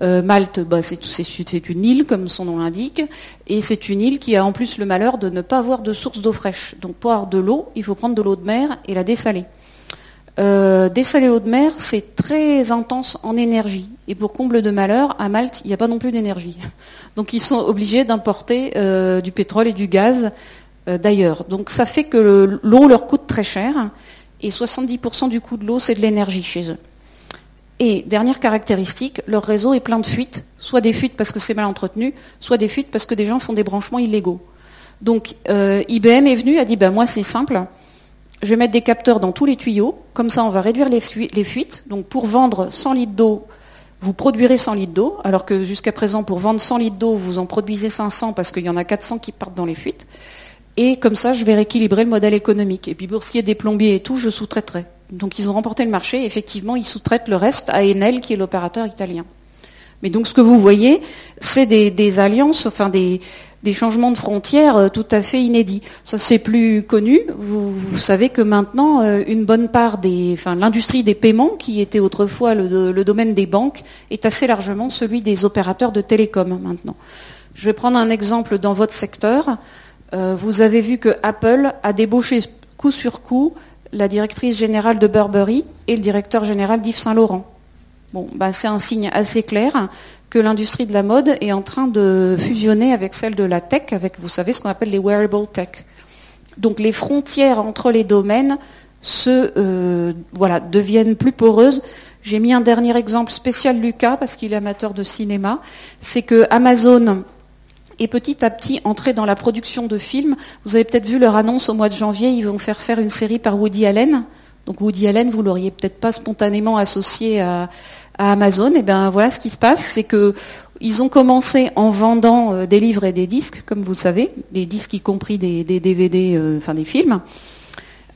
euh, Malte, bah, c'est une île, comme son nom l'indique, et c'est une île qui a en plus le malheur de ne pas avoir de source d'eau fraîche. Donc, pour avoir de l'eau, il faut prendre de l'eau de mer et la dessaler. Euh, dessaler l'eau de mer, c'est très intense en énergie. Et pour comble de malheur, à Malte, il n'y a pas non plus d'énergie. Donc ils sont obligés d'importer euh, du pétrole et du gaz euh, d'ailleurs. Donc ça fait que l'eau leur coûte très cher. Et 70% du coût de l'eau, c'est de l'énergie chez eux. Et dernière caractéristique, leur réseau est plein de fuites, soit des fuites parce que c'est mal entretenu, soit des fuites parce que des gens font des branchements illégaux. Donc IBM est venu, a dit, ben moi c'est simple, je vais mettre des capteurs dans tous les tuyaux, comme ça on va réduire les fuites. Donc pour vendre 100 litres d'eau, vous produirez 100 litres d'eau, alors que jusqu'à présent pour vendre 100 litres d'eau, vous en produisez 500 parce qu'il y en a 400 qui partent dans les fuites. Et comme ça, je vais rééquilibrer le modèle économique. Et puis pour ce qui est des plombiers et tout, je sous-traiterai. Donc ils ont remporté le marché, effectivement, ils sous-traitent le reste à Enel, qui est l'opérateur italien. Mais donc ce que vous voyez, c'est des, des, alliances, enfin des, des changements de frontières euh, tout à fait inédits. Ça c'est plus connu. Vous, savez que maintenant, euh, une bonne part des, enfin, l'industrie des paiements, qui était autrefois le, domaine des banques, est assez largement celui des opérateurs de télécom maintenant. Je vais prendre un exemple dans votre secteur. Euh, vous avez vu que Apple a débauché coup sur coup la directrice générale de Burberry et le directeur général d'Yves Saint Laurent. Bon, bah, c'est un signe assez clair que l'industrie de la mode est en train de fusionner avec celle de la tech, avec, vous savez, ce qu'on appelle les wearable tech. Donc les frontières entre les domaines se, euh, voilà, deviennent plus poreuses. J'ai mis un dernier exemple spécial Lucas, parce qu'il est amateur de cinéma. C'est que Amazon est petit à petit entré dans la production de films. Vous avez peut-être vu leur annonce au mois de janvier, ils vont faire faire une série par Woody Allen. Donc Woody Allen, vous l'auriez peut-être pas spontanément associé à, Amazon, et eh bien voilà ce qui se passe, c'est que ils ont commencé en vendant euh, des livres et des disques, comme vous savez, des disques y compris des, DVD, euh, enfin des films.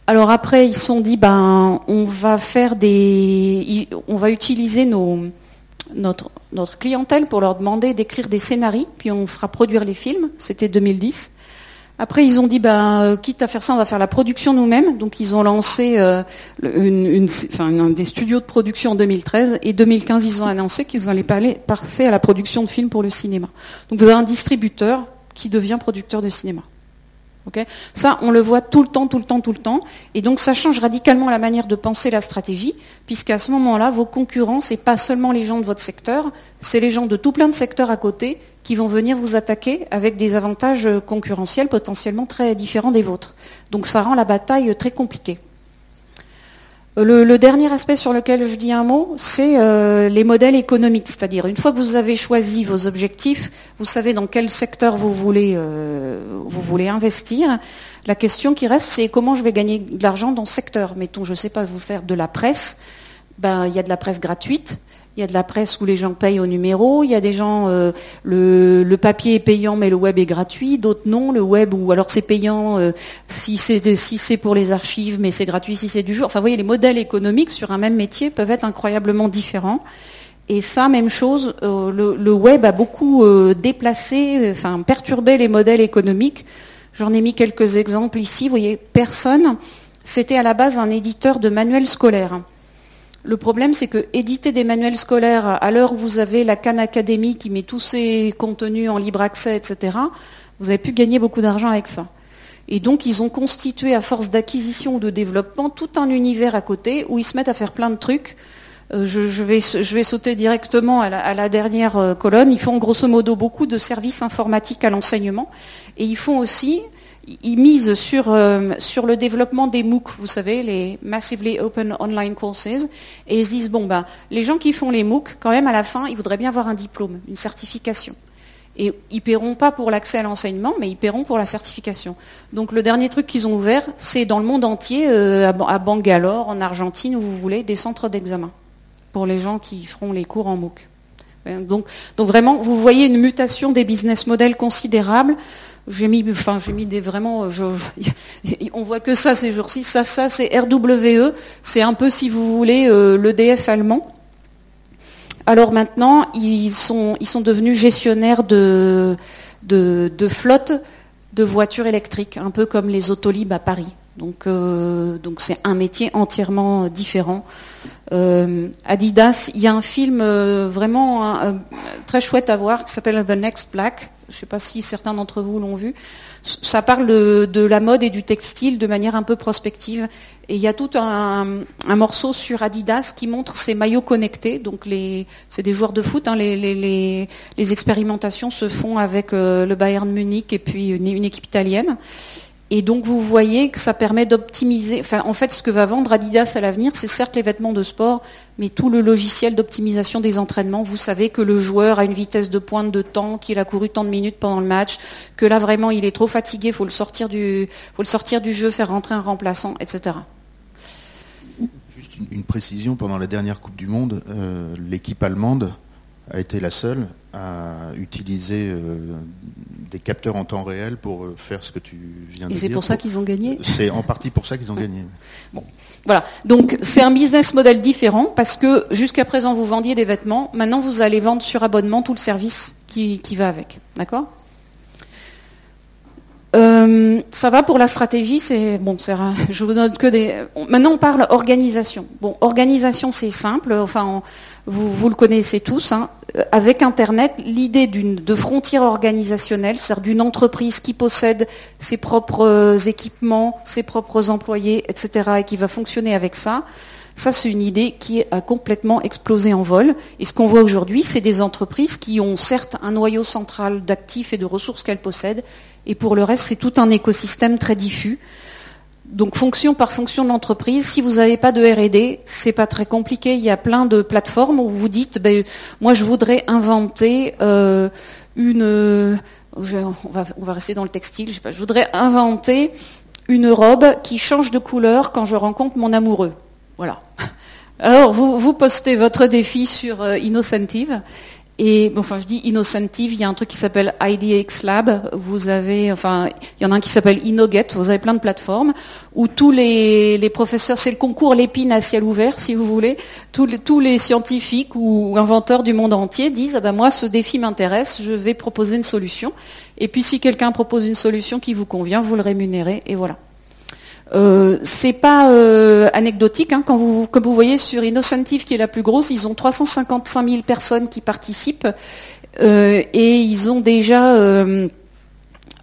Alors après, ils se sont dit, ben, on va faire des, on va utiliser notre, notre clientèle pour leur demander d'écrire des scénarios, puis on fera produire les films. C'était 2010. Après, ils ont dit, ben, euh, quitte à faire ça, on va faire la production nous-mêmes. Donc, ils ont lancé euh, des studios de production en 2013. Et 2015, ils ont annoncé qu'ils allaient passer à la production de films pour le cinéma. Donc, vous avez un distributeur qui devient producteur de cinéma ça, on le voit tout le temps, tout le temps, tout le temps. Et donc, ça change radicalement la manière de penser la stratégie, puisqu'à ce moment-là, vos concurrents, ce n'est pas seulement les gens de votre secteur, c'est les gens de tout plein de secteurs à côté qui vont venir vous attaquer avec des avantages concurrentiels potentiellement très différents des vôtres. Donc, ça rend la bataille très compliquée. Le, dernier aspect sur lequel je dis un mot, c'est euh, les modèles économiques. C'est-à-dire, une fois que vous avez choisi vos objectifs, vous savez dans quel secteur vous voulez, euh, vous voulez investir. La question qui reste, c'est comment je vais gagner de l'argent dans ce secteur. Mettons, je ne sais pas, vous faire de la presse. Ben, il y a de la presse gratuite. Il y a de la presse où les gens payent au numéro. Il y a des gens, euh, le, papier est payant mais le web est gratuit. D'autres non, le web ou alors c'est payant euh, si c'est si pour les archives mais c'est gratuit si c'est du jour. Enfin, vous voyez, les modèles économiques sur un même métier peuvent être incroyablement différents. Et ça, même chose, euh, le, web a beaucoup déplacé, enfin perturbé les modèles économiques. J'en ai mis quelques exemples ici. Vous voyez, personne, c'était à la base un éditeur de manuels scolaires. Le problème, c'est que éditer des manuels scolaires à l'heure où vous avez la Khan Academy qui met tous ses contenus en libre accès, etc., vous avez pu gagner beaucoup d'argent avec ça. Et donc, ils ont constitué, à force d'acquisition ou de développement, tout un univers à côté où ils se mettent à faire plein de trucs. Euh, je, vais, sauter directement à la, à la, dernière euh, colonne. Ils font grosso modo beaucoup de services informatiques à l'enseignement. Et ils font aussi ils misent sur, euh, sur le développement des MOOC, vous savez, les Massively Open Online Courses, et ils se disent, bon, ben, les gens qui font les MOOC, quand même, à la fin, ils voudraient bien avoir un diplôme, une certification. Et ils paieront pas pour l'accès à l'enseignement, mais ils paieront pour la certification. Donc le dernier truc qu'ils ont ouvert, c'est dans le monde entier, euh, à Bangalore, en Argentine, où vous voulez, des centres d'examen pour les gens qui feront les cours en MOOC. Euh, donc, vraiment, vous voyez une mutation des business models considérables. J'ai mis, des vraiment, je, on voit que ça ces jours-ci. Ça, ça, c'est RWE. C'est un peu, si vous voulez, euh, l'EDF allemand. Alors maintenant, ils sont, ils sont devenus gestionnaires de, de, de flottes de voitures électriques, un peu comme les Autolib à Paris. Donc, euh, donc c'est un métier entièrement différent. Euh, Adidas, il y a un film euh, vraiment très chouette à voir qui s'appelle The Next Black. Je ne sais pas si certains d'entre vous l'ont vu. Ça parle de, la mode et du textile de manière un peu prospective. Et il y a tout un, morceau sur Adidas qui montre ces maillots connectés. Donc c'est des joueurs de foot. Hein. les, expérimentations se font avec le Bayern Munich et puis une équipe italienne. Et donc vous voyez que ça permet d'optimiser. En fait, ce que va vendre Adidas à l'avenir, c'est certes les vêtements de sport, mais tout le logiciel d'optimisation des entraînements. Vous savez que le joueur a une vitesse de pointe de temps, qu'il a couru tant de minutes pendant le match, que là vraiment il est trop fatigué, faut le sortir du, faut le sortir du jeu, faire rentrer un remplaçant, etc. Juste une, précision pendant la dernière Coupe du Monde, euh, l'équipe allemande a été la seule à utiliser euh, des capteurs en temps réel pour euh, faire ce que tu viens de dire. Et c'est pour ça qu'ils ont gagné? C'est en partie pour ça qu'ils ont gagné. Bon. Voilà. Donc c'est un business model différent parce que jusqu'à présent vous vendiez des vêtements, maintenant vous allez vendre sur abonnement tout le service qui, va avec. D'accord? Euh, ça va pour la stratégie, c'est bon, je vous donne que des. Maintenant, on parle organisation. Bon, organisation, c'est simple. Enfin, vous, le connaissez tous, hein. avec Internet, l'idée de frontière organisationnelle, c'est-à-dire d'une entreprise qui possède ses propres euh, équipements, ses propres employés, etc., et qui va fonctionner avec ça, ça c'est une idée qui a complètement explosé en vol. Et ce qu'on voit aujourd'hui, c'est des entreprises qui ont certes un noyau central d'actifs et de ressources qu'elles possèdent, et pour le reste, c'est tout un écosystème très diffus donc fonction par fonction de l'entreprise, si vous n'avez pas de R&D, c'est pas très compliqué. Il y a plein de plateformes où vous dites, ben, moi je voudrais inventer euh, une, on va, on va, rester dans le textile, je, sais pas, je voudrais inventer une robe qui change de couleur quand je rencontre mon amoureux. Voilà. Alors vous, vous postez votre défi sur euh, Innocentive et enfin, je dis Innocentive, il y a un truc qui s'appelle IDX Lab. Vous avez, il y en a un qui s'appelle InnoGet. Vous avez plein de plateformes où tous les, professeurs, c'est le concours l'épine à ciel ouvert, si vous voulez. Tous les, tous les scientifiques ou inventeurs du monde entier disent, ah ben moi, ce défi m'intéresse, je vais proposer une solution. Et puis, si quelqu'un propose une solution qui vous convient, vous le rémunérez, et voilà. Euh, c'est pas euh, anecdotique, hein, quand vous, comme vous voyez sur Innocentive, qui est la plus grosse, ils ont 355 000 personnes qui participent euh, et ils ont déjà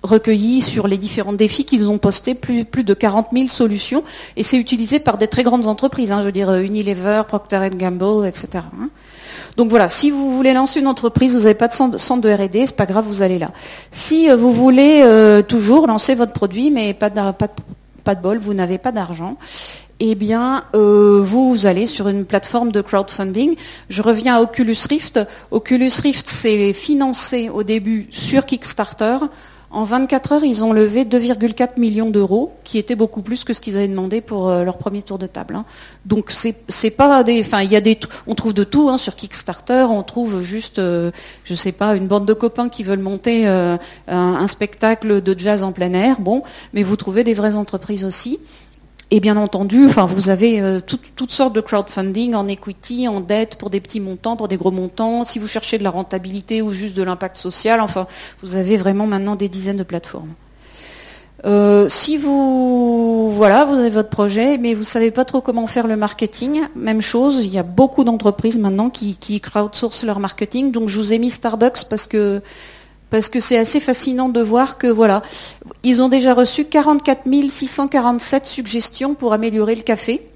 recueilli sur les différents défis qu'ils ont postés plus, plus de 40 000 solutions et c'est utilisé par des très grandes entreprises, hein, je veux dire Unilever, Procter Gamble, etc. Hein. Donc voilà, si vous voulez lancer une entreprise, vous n'avez pas de centre de R&D, c'est pas grave, vous allez là. Si vous voulez toujours lancer votre produit, mais pas de, pas de pas de bol, vous n'avez pas d'argent, eh bien, euh, vous allez sur une plateforme de crowdfunding. Je reviens à Oculus Rift. Oculus Rift, c'est financé au début sur Kickstarter. En 24 heures, ils ont levé 2,4 millions d'euros, qui était beaucoup plus que ce qu'ils avaient demandé pour euh, leur premier tour de table. Hein. Donc c'est pas des, enfin il y a des, on trouve de tout hein, sur Kickstarter. On trouve juste, euh, je sais pas, une bande de copains qui veulent monter euh, un, spectacle de jazz en plein air. Bon, mais vous trouvez des vraies entreprises aussi. Et bien entendu, enfin, vous avez euh, toutes sortes de crowdfunding en equity, en dette, pour des petits montants, pour des gros montants. Si vous cherchez de la rentabilité ou juste de l'impact social, enfin, vous avez vraiment maintenant des dizaines de plateformes. Euh, si vous voilà, vous avez votre projet, mais vous savez pas trop comment faire le marketing, même chose. Il y a beaucoup d'entreprises maintenant qui crowdsourcent leur marketing. Donc je vous ai mis Starbucks parce que parce que c'est assez fascinant de voir que voilà, ils ont déjà reçu 44 647 suggestions pour améliorer le café.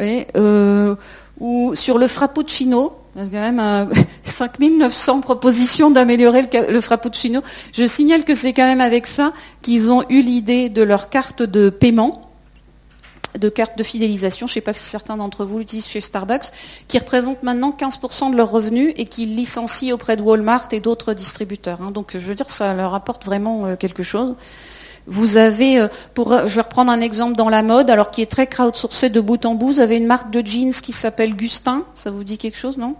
Euh, ou sur le frappuccino, quand même 5900 euh, propositions d'améliorer le, frappuccino. Je signale que c'est quand même avec ça qu'ils ont eu l'idée de leur carte de paiement. De carte de fidélisation, je ne sais pas si certains d'entre vous l'utilisent chez Starbucks, qui représentent maintenant 15% de leurs revenus et qui licencient auprès de Walmart et d'autres distributeurs. Hein. Donc je veux dire, ça leur apporte vraiment euh, quelque chose. Vous avez, euh, pour, je vais reprendre un exemple dans la mode, alors qui est très crowdsourcé de bout en bout, vous avez une marque de jeans qui s'appelle Gustin, ça vous dit quelque chose, non?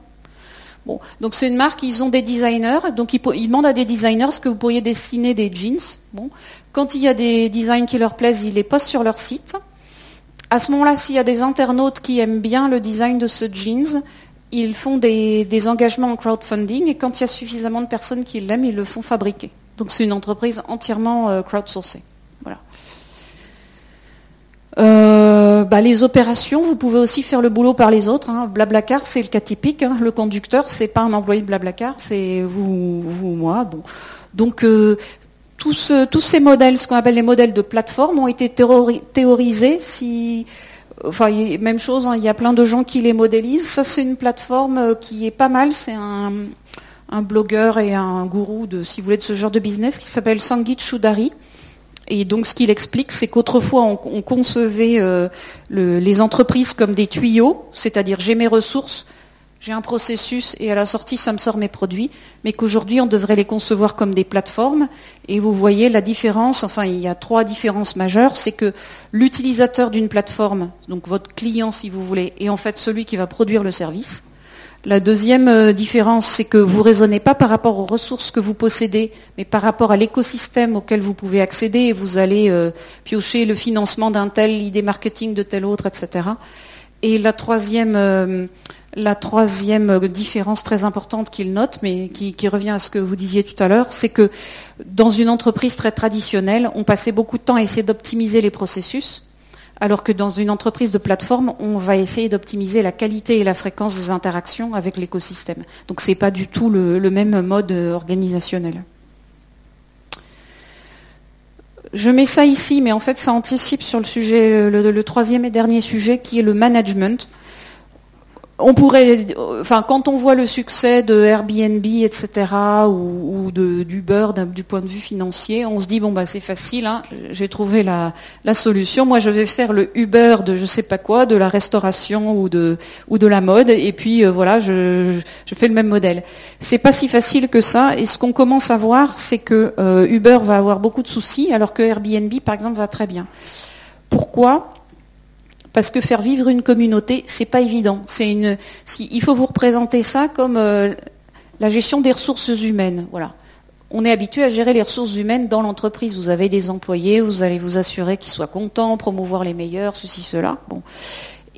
Bon, donc c'est une marque, ils ont des designers, donc ils, ils, demandent à des designers ce que vous pourriez dessiner des jeans. Bon, quand il y a des designs qui leur plaisent, ils les postent sur leur site. À ce moment-là, s'il y a des internautes qui aiment bien le design de ce jeans, ils font des, engagements en crowdfunding et quand il y a suffisamment de personnes qui l'aiment, ils le font fabriquer. Donc c'est une entreprise entièrement euh, crowdsourcée. Voilà. Euh, bah, les opérations, vous pouvez aussi faire le boulot par les autres. Hein. Blablacar, c'est le cas typique. Hein. Le conducteur, c'est pas un employé de Blablacar, c'est vous, vous, moi. Bon. Donc euh, tous, ces modèles, ce qu'on appelle les modèles de plateforme, ont été théorisés. Enfin, même chose, hein, il y a plein de gens qui les modélisent. Ça, c'est une plateforme euh, qui est pas mal. C'est un, blogueur et un gourou de, ce genre de business qui s'appelle Sangit Choudhary. Et donc, ce qu'il explique, c'est qu'autrefois, on, concevait euh, les entreprises comme des tuyaux, c'est-à-dire j'ai mes ressources, j'ai un processus et à la sortie, ça me sort mes produits, mais qu'aujourd'hui, on devrait les concevoir comme des plateformes. Et vous voyez la différence, enfin, il y a trois différences majeures. C'est que l'utilisateur d'une plateforme, donc votre client si vous voulez, est en fait celui qui va produire le service. La deuxième euh, différence, c'est que vous raisonnez pas par rapport aux ressources que vous possédez, mais par rapport à l'écosystème auquel vous pouvez accéder et vous allez euh, piocher le financement d'un tel, l'idée marketing de tel autre, etc. Et la troisième euh, la troisième différence très importante qu'il note, mais qui, revient à ce que vous disiez tout à l'heure, c'est que dans une entreprise très traditionnelle, on passait beaucoup de temps à essayer d'optimiser les processus, alors que dans une entreprise de plateforme, on va essayer d'optimiser la qualité et la fréquence des interactions avec l'écosystème. Donc ce n'est pas du tout le, même mode organisationnel. Je mets ça ici, mais en fait ça anticipe sur le sujet, le troisième et dernier sujet, qui est le management on pourrait, enfin, quand on voit le succès de Airbnb, etc., ou, de d'Uber du point de vue financier, on se dit bon bah c'est facile, hein, j'ai trouvé la, solution. Moi, je vais faire le Uber de je sais pas quoi, de la restauration ou de ou de la mode, et puis euh, voilà, je, fais le même modèle. C'est pas si facile que ça. Et ce qu'on commence à voir, c'est que euh, Uber va avoir beaucoup de soucis, alors que Airbnb, par exemple, va très bien. Pourquoi? Parce que faire vivre une communauté, c'est pas évident. Il faut vous représenter ça comme euh, la gestion des ressources humaines. Voilà. On est habitué à gérer les ressources humaines dans l'entreprise. Vous avez des employés, vous allez vous assurer qu'ils soient contents, promouvoir les meilleurs, ceci, cela. Bon.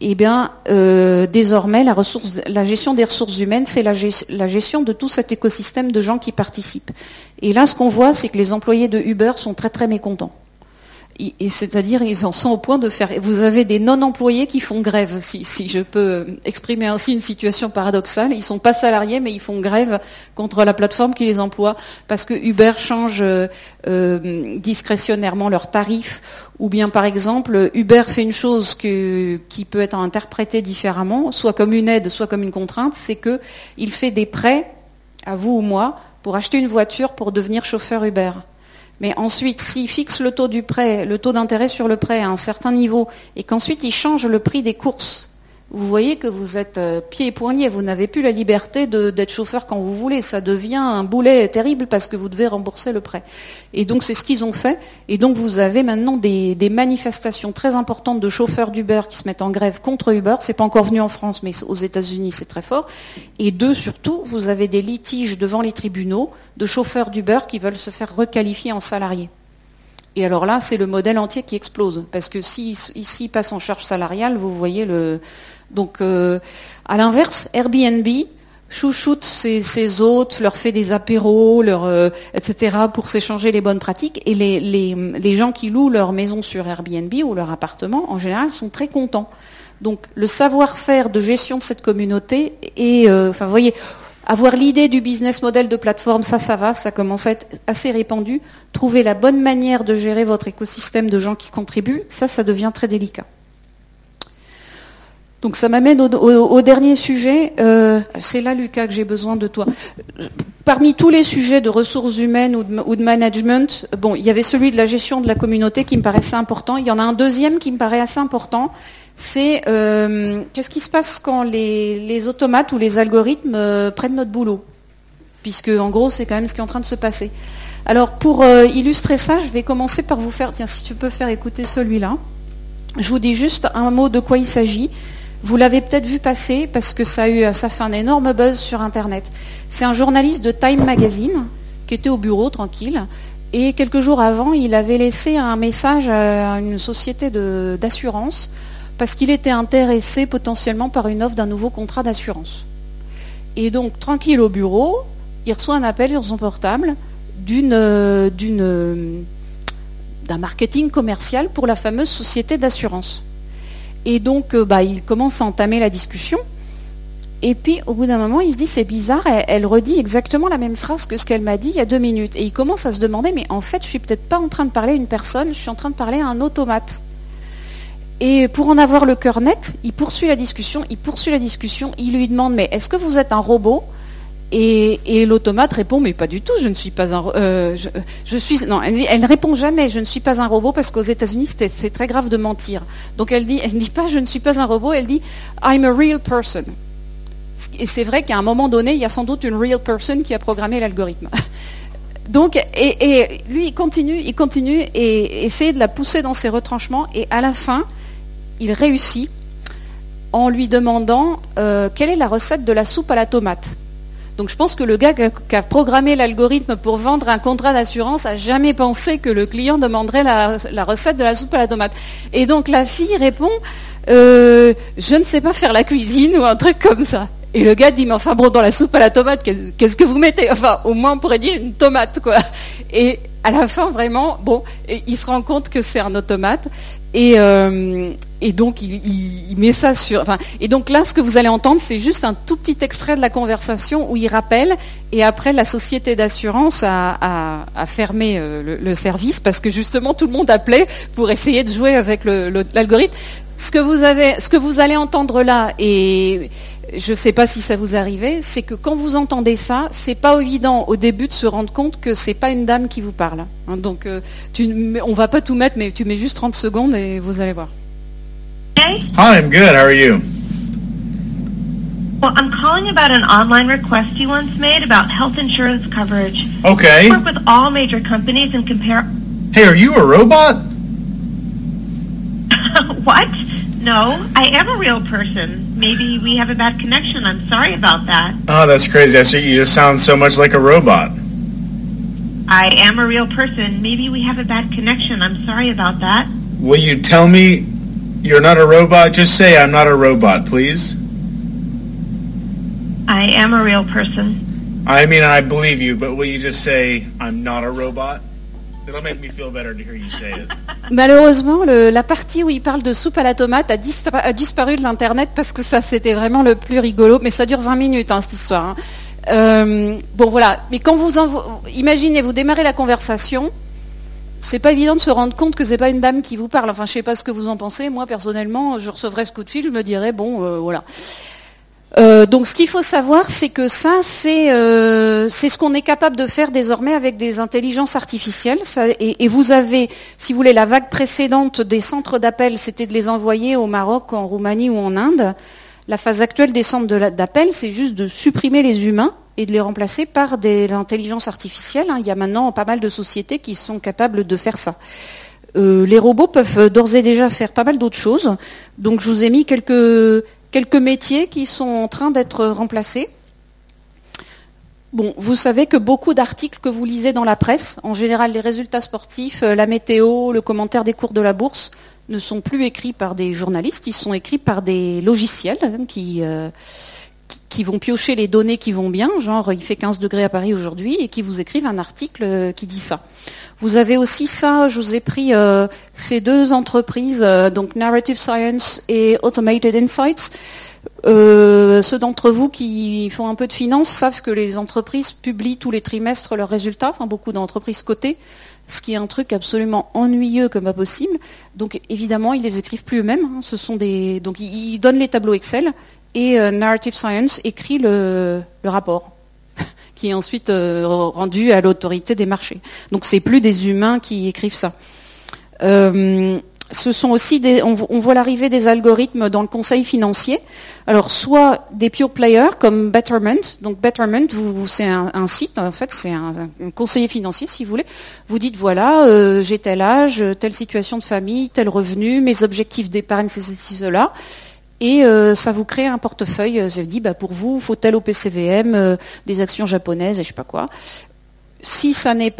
Eh bien, euh, désormais, la, gestion des ressources humaines, c'est la, la, gestion de tout cet écosystème de gens qui participent. Et là, ce qu'on voit, c'est que les employés de Uber sont très très mécontents c'est-à-dire ils en sont au point de faire. Vous avez des non-employés qui font grève, si, je peux exprimer ainsi une situation paradoxale. Ils sont pas salariés, mais ils font grève contre la plateforme qui les emploie parce que Uber change euh, euh, discrétionnairement leurs tarifs, ou bien par exemple Uber fait une chose qui peut être interprétée différemment, soit comme une aide, soit comme une contrainte, c'est que il fait des prêts à vous ou moi pour acheter une voiture pour devenir chauffeur Uber. Mais ensuite, s'il fixe le taux du prêt, le taux d'intérêt sur le prêt à un certain niveau, et qu'ensuite il change le prix des courses vous voyez que vous êtes euh, pied et poignet, vous n'avez plus la liberté d'être chauffeur quand vous voulez. Ça devient un boulet terrible parce que vous devez rembourser le prêt. Et donc c'est ce qu'ils ont fait. Et donc vous avez maintenant des, manifestations très importantes de chauffeurs d'Uber qui se mettent en grève contre Uber. C'est pas encore venu en France, mais aux États-Unis c'est très fort. Et deux, surtout, vous avez des litiges devant les tribunaux de chauffeurs d'Uber qui veulent se faire requalifier en salariés. Et alors là, c'est le modèle entier qui explose. Parce que si ici passe en charge salariale, vous voyez le, donc, euh, à l'inverse, Airbnb chouchoute ses, hôtes, leur fait des apéros, euh, etc., pour s'échanger les bonnes pratiques. Et les, gens qui louent leur maison sur Airbnb ou leur appartement, en général, sont très contents. Donc, le savoir-faire de gestion de cette communauté et, euh, voyez, avoir l'idée du business model de plateforme, ça, ça va, ça commence à être assez répandu. Trouver la bonne manière de gérer votre écosystème de gens qui contribuent, ça, ça devient très délicat. Donc ça m'amène au, dernier sujet. Euh, c'est là, Lucas, que j'ai besoin de toi. Parmi tous les sujets de ressources humaines ou de, management, bon, il y avait celui de la gestion de la communauté qui me paraissait important. Il y en a un deuxième qui me paraît assez important. C'est euh, qu'est-ce qui se passe quand les, automates ou les algorithmes euh, prennent notre boulot? Puisque en gros, c'est quand même ce qui est en train de se passer. Alors pour illustrer ça, je vais commencer par vous faire. Tiens, si tu peux faire écouter celui-là. Je vous dis juste un mot de quoi il s'agit. Vous l'avez peut-être vu passer parce que ça a, fait un énorme buzz sur Internet. C'est un journaliste de Time Magazine qui était au bureau tranquille et quelques jours avant, il avait laissé un message à une société d'assurance parce qu'il était intéressé potentiellement par une offre d'un nouveau contrat d'assurance. Et donc, tranquille au bureau, il reçoit un appel sur son portable d'un marketing commercial pour la fameuse société d'assurance. Et donc, euh, bah, il commence à entamer la discussion. Et puis, au bout d'un moment, il se dit, c'est bizarre, elle, redit exactement la même phrase que ce qu'elle m'a dit il y a deux minutes. Et il commence à se demander, mais en fait, je suis peut-être pas en train de parler à une personne, je suis en train de parler à un automate. Et pour en avoir le cœur net, il poursuit la discussion, il poursuit la discussion, il lui demande, mais est-ce que vous êtes un robot? Et, l'automate répond mais pas du tout, je ne suis pas un euh, je, suis non, elle, ne répond jamais je ne suis pas un robot parce qu'aux États-Unis c'est très grave de mentir. Donc elle dit elle ne dit pas je ne suis pas un robot, elle dit I'm a real person. Et c'est vrai qu'à un moment donné, il y a sans doute une real person qui a programmé l'algorithme. Donc, et, lui, il continue, il continue et essaie de la pousser dans ses retranchements. Et à la fin, il réussit en lui demandant euh, quelle est la recette de la soupe à la tomate? Donc je pense que le gars qui a programmé l'algorithme pour vendre un contrat d'assurance a jamais pensé que le client demanderait la, recette de la soupe à la tomate. Et donc la fille répond, euh, je ne sais pas faire la cuisine ou un truc comme ça. Et le gars dit, mais enfin bon, dans la soupe à la tomate, qu'est-ce que vous mettez? Enfin, au moins on pourrait dire une tomate, quoi. Et à la fin, vraiment, bon, il se rend compte que c'est un automate. Et, euh, et donc il, met ça sur. Et donc là, ce que vous allez entendre, c'est juste un tout petit extrait de la conversation où il rappelle. Et après, la société d'assurance a, fermé euh, le, service parce que justement tout le monde appelait pour essayer de jouer avec l'algorithme. Ce que vous avez, ce que vous allez entendre là, et je ne sais pas si ça vous arrivait, c'est que quand vous entendez ça, c'est pas évident au début de se rendre compte que c'est pas une dame qui vous parle. Hein. donc, euh, tu, on va pas tout mettre, mais tu mets juste 30 secondes et vous allez voir. Hi, I'm good. How are you? Well, I'm calling about an online request you once made about health insurance coverage. Okay. I work with all major companies and compare. Hey, are you a robot? what? No, I am a real person. Maybe we have a bad connection. I'm sorry about that. Oh, that's crazy. I see you just sound so much like a robot. I am a real person. Maybe we have a bad connection. I'm sorry about that. Will you tell me you're not a robot? Just say I'm not a robot, please. I am a real person. I mean, I believe you, but will you just say I'm not a robot? Malheureusement, la partie où il parle de soupe à la tomate a, disparu de l'internet parce que ça c'était vraiment le plus rigolo. Mais ça dure 20 minutes hein, cette histoire. Hein. Euh, bon voilà. Mais quand vous imaginez, vous démarrez la conversation, c'est pas évident de se rendre compte que c'est pas une dame qui vous parle. Enfin, je sais pas ce que vous en pensez. Moi personnellement, je recevrais ce coup de fil, je me dirais bon, euh, voilà. Euh, donc ce qu'il faut savoir, c'est que ça, euh, c'est ce qu'on est capable de faire désormais avec des intelligences artificielles. et, vous avez, si vous voulez, la vague précédente des centres d'appel, c'était de les envoyer au Maroc, en Roumanie ou en Inde. La phase actuelle des centres d'appel, c'est juste de supprimer les humains et de les remplacer par des intelligences artificielles. Hein. Il y a maintenant pas mal de sociétés qui sont capables de faire ça. Euh, les robots peuvent d'ores et déjà faire pas mal d'autres choses. Donc je vous ai mis quelques quelques métiers qui sont en train d'être remplacés. Bon, vous savez que beaucoup d'articles que vous lisez dans la presse, en général les résultats sportifs, euh, la météo, le commentaire des cours de la bourse, ne sont plus écrits par des journalistes, ils sont écrits par des logiciels hein, qui, euh, qui vont piocher les données qui vont bien, genre il fait 15 degrés à Paris aujourd'hui, et qui vous écrivent un article euh, qui dit ça. Vous avez aussi ça, je vous ai pris euh, ces deux entreprises, euh, donc Narrative Science et Automated Insights. ceux d'entre vous qui font un peu de finance savent que les entreprises publient tous les trimestres leurs résultats, enfin beaucoup d'entreprises cotées. ce qui est un truc absolument ennuyeux comme pas possible. Donc évidemment, ils les écrivent plus eux-mêmes. Hein. Ce sont des, donc ils donnent les tableaux Excel et euh, Narrative Science écrit le, rapport qui est ensuite euh, rendu à l'autorité des marchés. Donc c'est plus des humains qui écrivent ça. Euh, ce sont aussi des, on, voit l'arrivée des algorithmes dans le conseil financier. Alors soit des pure players comme Betterment. Donc Betterment, c'est un, site, en fait, c'est un, conseiller financier si vous voulez. Vous dites voilà, euh, j'ai tel âge, telle situation de famille, tel revenu, mes objectifs d'épargne, c'est ceci, cela. Et euh, ça vous crée un portefeuille. Ça dit, bah, pour vous, il faut tel OPCVM, euh, des actions japonaises et je sais pas quoi si ça n'est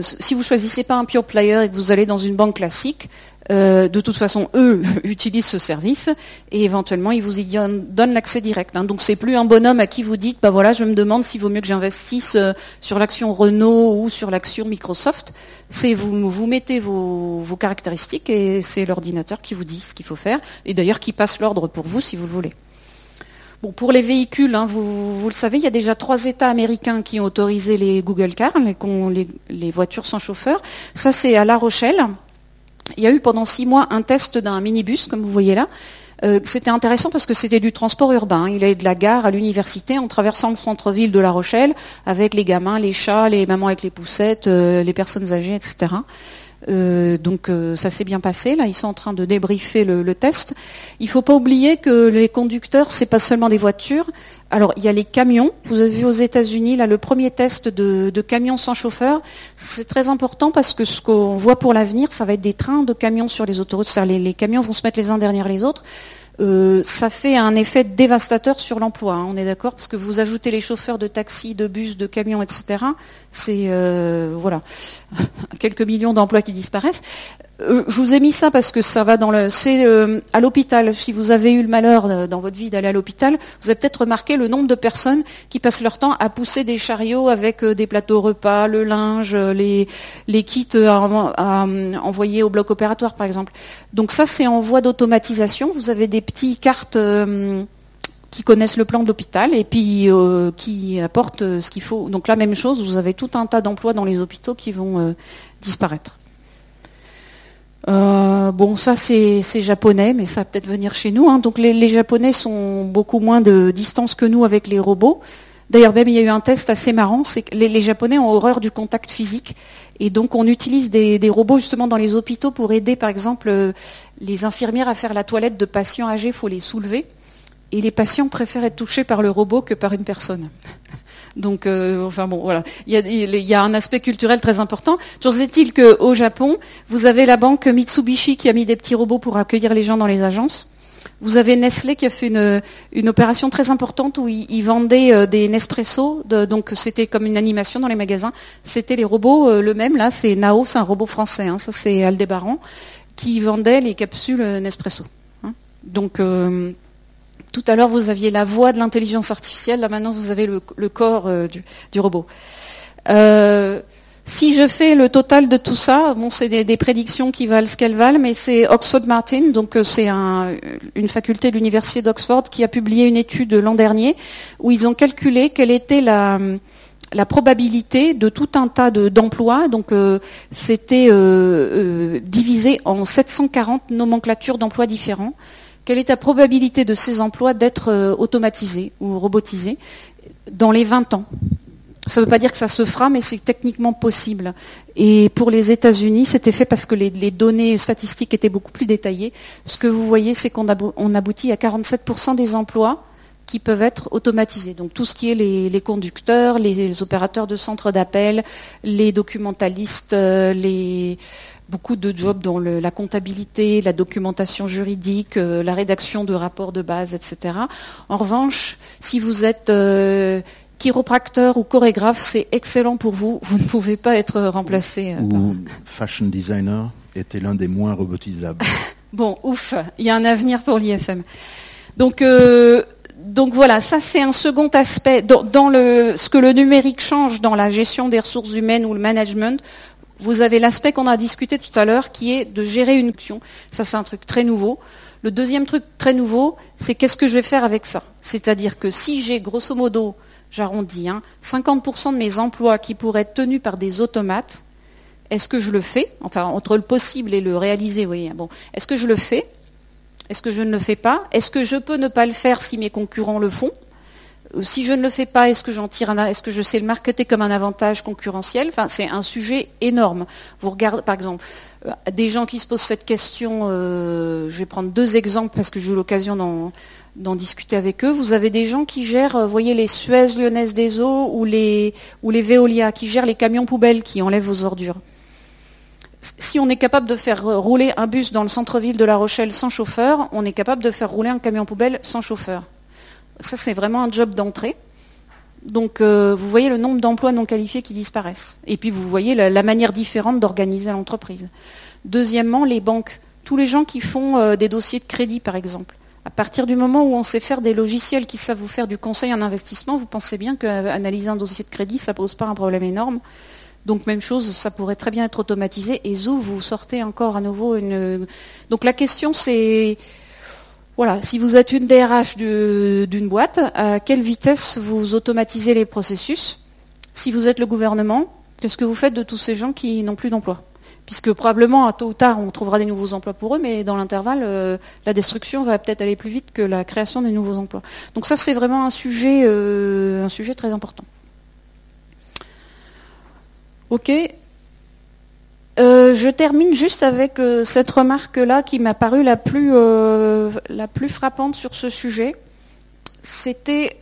si vous choisissez pas un pure player et que vous allez dans une banque classique, euh, de toute façon, eux utilisent ce service et éventuellement ils vous y donnent l'accès direct. Hein. Donc c'est plus un bonhomme à qui vous dites, bah voilà, je me demande s'il vaut mieux que j'investisse euh, sur l'action Renault ou sur l'action Microsoft. C'est vous vous mettez vos, caractéristiques et c'est l'ordinateur qui vous dit ce qu'il faut faire et d'ailleurs qui passe l'ordre pour vous si vous le voulez. Bon, pour les véhicules, hein, vous, le savez, il y a déjà trois États américains qui ont autorisé les Google Cars, les, les voitures sans chauffeur. Ça, c'est à La Rochelle. Il y a eu pendant six mois un test d'un minibus, comme vous voyez là. Euh, c'était intéressant parce que c'était du transport urbain. Il allait de la gare à l'université en traversant le centre-ville de La Rochelle avec les gamins, les chats, les mamans avec les poussettes, euh, les personnes âgées, etc. Euh, donc ça s'est bien passé. Là, ils sont en train de débriefer le, test. Il ne faut pas oublier que les conducteurs, c'est pas seulement des voitures. Alors, il y a les camions. Vous avez vu aux États-Unis, là, le premier test de, camions sans chauffeur. C'est très important parce que ce qu'on voit pour l'avenir, ça va être des trains de camions sur les autoroutes. C'est-à-dire les camions vont se mettre les uns derrière les autres. Euh, ça fait un effet dévastateur sur l'emploi. Hein, on est d'accord parce que vous ajoutez les chauffeurs de taxi, de bus, de camions, etc. C'est euh, voilà quelques millions d'emplois qui disparaissent. Euh, je vous ai mis ça parce que ça va dans le. C'est à l'hôpital. Si vous avez eu le malheur dans votre vie d'aller à l'hôpital, vous avez peut-être remarqué le nombre de personnes qui passent leur temps à pousser des chariots avec des plateaux repas, le linge, les, kits à, envoyer au bloc opératoire, par exemple. Donc ça, c'est en voie d'automatisation. Vous avez des petites cartes euh, qui connaissent le plan de l'hôpital et puis euh, qui apportent euh, ce qu'il faut. Donc la même chose, vous avez tout un tas d'emplois dans les hôpitaux qui vont disparaître. Bon, ça c'est japonais, mais ça va peut-être venir chez nous. Hein. Donc les, Japonais sont beaucoup moins de distance que nous avec les robots. D'ailleurs, même il y a eu un test assez marrant, c'est que les, Japonais ont horreur du contact physique. Et donc on utilise des, robots justement dans les hôpitaux pour aider par exemple euh, les infirmières à faire la toilette de patients âgés, il faut les soulever. Et les patients préfèrent être touchés par le robot que par une personne. Donc, euh, enfin bon, voilà. Il y, a, un aspect culturel très important. Toujours est-il qu'au Japon, vous avez la banque Mitsubishi qui a mis des petits robots pour accueillir les gens dans les agences. Vous avez Nestlé qui a fait une, opération très importante où ils, vendaient euh, des Nespresso, donc c'était comme une animation dans les magasins. C'était les robots, euh, le même, là, c'est Nao, c'est un robot français, hein, ça c'est Aldébaran, qui vendait les capsules euh, Nespresso. Hein. Donc, tout à l'heure, vous aviez la voix de l'intelligence artificielle, là maintenant, vous avez le, corps du, du, robot. Si je fais le total de tout ça, bon, c'est des, prédictions qui valent ce qu'elles valent, mais c'est Oxford Martin, donc euh, c'est une faculté de l'université d'Oxford qui a publié une étude l'an dernier où ils ont calculé quelle était la, probabilité de tout un tas d'emplois. donc euh, c'était euh, divisé en 740 nomenclatures d'emplois différents. Quelle est la probabilité de ces emplois d'être automatisés ou robotisés dans les 20 ans? Ça ne veut pas dire que ça se fera, mais c'est techniquement possible. Et pour les États-Unis, c'était fait parce que les, données statistiques étaient beaucoup plus détaillées. Ce que vous voyez, c'est qu'on aboutit à 47% des emplois qui peuvent être automatisés. Donc tout ce qui est les, conducteurs, les, opérateurs de centres d'appel, les documentalistes, euh, les, beaucoup de jobs dans la comptabilité, la documentation juridique, euh, la rédaction de rapports de base, etc. En revanche, si vous êtes euh, chiropracteur ou chorégraphe, c'est excellent pour vous. Vous ne pouvez pas être remplacé. Euh, ou fashion designer était l'un des moins robotisables. bon, ouf, il y a un avenir pour l'IFM. Donc, donc voilà, ça c'est un second aspect. Dans, le, ce que le numérique change dans la gestion des ressources humaines ou le management, vous avez l'aspect qu'on a discuté tout à l'heure qui est de gérer une action. Ça c'est un truc très nouveau. Le deuxième truc très nouveau, c'est qu'est-ce que je vais faire avec ça? C'est-à-dire que si j'ai grosso modo j'arrondis, 50% hein, de mes emplois qui pourraient être tenus par des automates, Est-ce que je le fais? Enfin, entre le possible et le réaliser, vous voyez. Bon, est-ce que je le fais? Est-ce que je ne le fais pas Est-ce que je peux ne pas le faire si mes concurrents le font si je ne le fais pas, est-ce que j'en tire un, est-ce que je sais le marketer comme un avantage concurrentiel c'est un sujet énorme. Vous regardez, par exemple, euh, des gens qui se posent cette question. Euh, je vais prendre deux exemples parce que j'ai eu l'occasion d'en, discuter avec eux. Vous avez des gens qui gèrent, voyez, les Suez Lyonnaises des Eaux ou les, ou les Veolia, qui gèrent les camions poubelles qui enlèvent vos ordures. Si on est capable de faire rouler un bus dans le centre-ville de La Rochelle sans chauffeur, on est capable de faire rouler un camion poubelle sans chauffeur. Ça, c'est vraiment un job d'entrée. Donc, euh, vous voyez le nombre d'emplois non qualifiés qui disparaissent. Et puis, vous voyez la, manière différente d'organiser l'entreprise. Deuxièmement, les banques. Tous les gens qui font euh, des dossiers de crédit, par exemple. À partir du moment où on sait faire des logiciels qui savent vous faire du conseil en investissement, vous pensez bien qu'analyser un dossier de crédit, ça ne pose pas un problème énorme. Donc même chose, ça pourrait très bien être automatisé. Et zou, vous sortez encore à nouveau une. Donc la question c'est voilà, si vous êtes une DRH d'une boîte, à quelle vitesse vous automatisez les processus? Si vous êtes le gouvernement, qu'est-ce que vous faites de tous ces gens qui n'ont plus d'emploi? Puisque probablement, à tôt ou tard, on trouvera des nouveaux emplois pour eux, mais dans l'intervalle, euh, la destruction va peut-être aller plus vite que la création des nouveaux emplois. Donc ça, c'est vraiment un sujet, euh, un sujet très important. Ok, euh, je termine juste avec euh, cette remarque-là qui m'a paru la plus, euh, la plus frappante sur ce sujet. C'était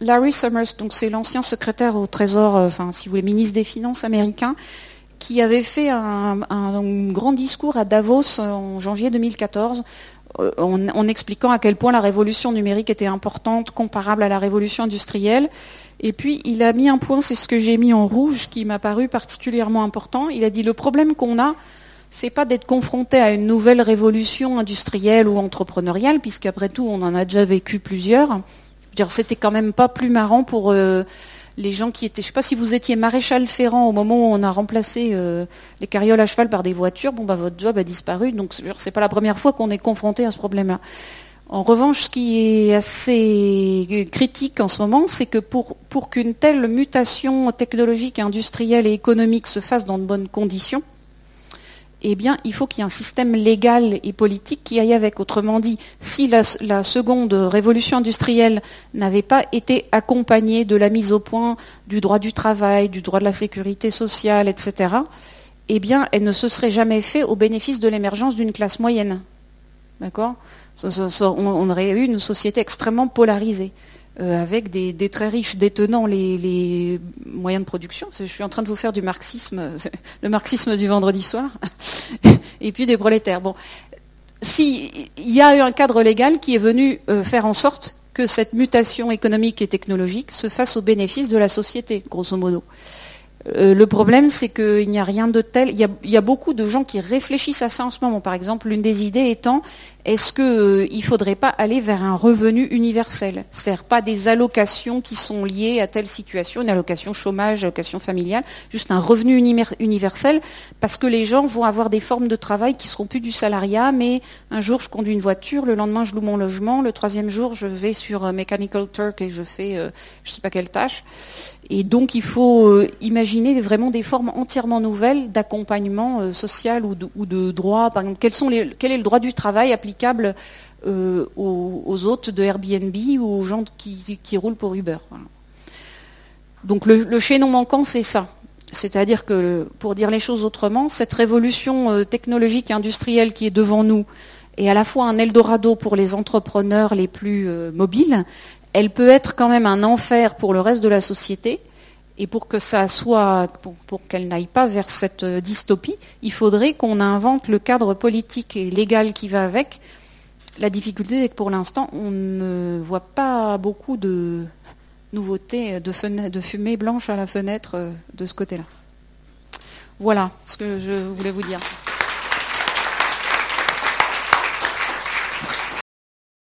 Larry Summers, donc c'est l'ancien secrétaire au Trésor, enfin si vous voulez, ministre des Finances américain, qui avait fait un, grand discours à Davos en janvier 2014 en, expliquant à quel point la révolution numérique était importante, comparable à la révolution industrielle, et puis, il a mis un point, c'est ce que j'ai mis en rouge, qui m'a paru particulièrement important. Il a dit, le problème qu'on a, c'est pas d'être confronté à une nouvelle révolution industrielle ou entrepreneuriale, puisqu'après tout, on en a déjà vécu plusieurs. C'était quand même pas plus marrant pour euh, les gens qui étaient. Je ne sais pas si vous étiez maréchal ferrant au moment où on a remplacé euh, les carrioles à cheval par des voitures. Bon, bah, votre job a disparu, donc c'est pas la première fois qu'on est confronté à ce problème-là. En revanche, ce qui est assez critique en ce moment, c'est que pour, qu'une telle mutation technologique, industrielle et économique se fasse dans de bonnes conditions, eh bien, il faut qu'il y ait un système légal et politique qui aille avec. Autrement dit, si la, la seconde révolution industrielle n'avait pas été accompagnée de la mise au point du droit du travail, du droit de la sécurité sociale, etc., eh bien, elle ne se serait jamais faite au bénéfice de l'émergence d'une classe moyenne. D'accord? On, aurait eu une société extrêmement polarisée, euh, avec des, très riches détenant les, moyens de production. Je suis en train de vous faire du marxisme, le marxisme du vendredi soir, et puis des prolétaires. Bon, s'il y a eu un cadre légal qui est venu euh, faire en sorte que cette mutation économique et technologique se fasse au bénéfice de la société, grosso modo. Euh, le problème, c'est qu'il n'y a rien de tel. Il y, a, beaucoup de gens qui réfléchissent à ça en ce moment. Par exemple, l'une des idées étant est-ce qu'il euh, ne faudrait pas aller vers un revenu universel? C'est-à-dire pas des allocations qui sont liées à telle situation, une allocation chômage, allocation familiale, juste un revenu universel, parce que les gens vont avoir des formes de travail qui seront plus du salariat, mais un jour je conduis une voiture, le lendemain je loue mon logement, le troisième jour je vais sur euh, Mechanical Turk et je fais je ne sais pas quelle tâche. Et donc il faut imaginer vraiment des formes entièrement nouvelles d'accompagnement social ou de, droit. Par exemple, quel est le droit du travail applicable euh, aux, hôtes de Airbnb ou aux gens qui, roulent pour Uber. Donc le, chaînon manquant, c'est ça. C'est-à-dire que, pour dire les choses autrement, cette révolution euh, technologique et industrielle qui est devant nous est à la fois un Eldorado pour les entrepreneurs les plus euh, mobiles, elle peut être quand même un enfer pour le reste de la société, et pour que ça soit, pour, qu'elle n'aille pas vers cette dystopie, il faudrait qu'on invente le cadre politique et légal qui va avec. La difficulté, c'est que pour l'instant, on ne voit pas beaucoup de nouveautés, de, de fumée blanche à la fenêtre de ce côté-là. Voilà ce que je voulais vous dire.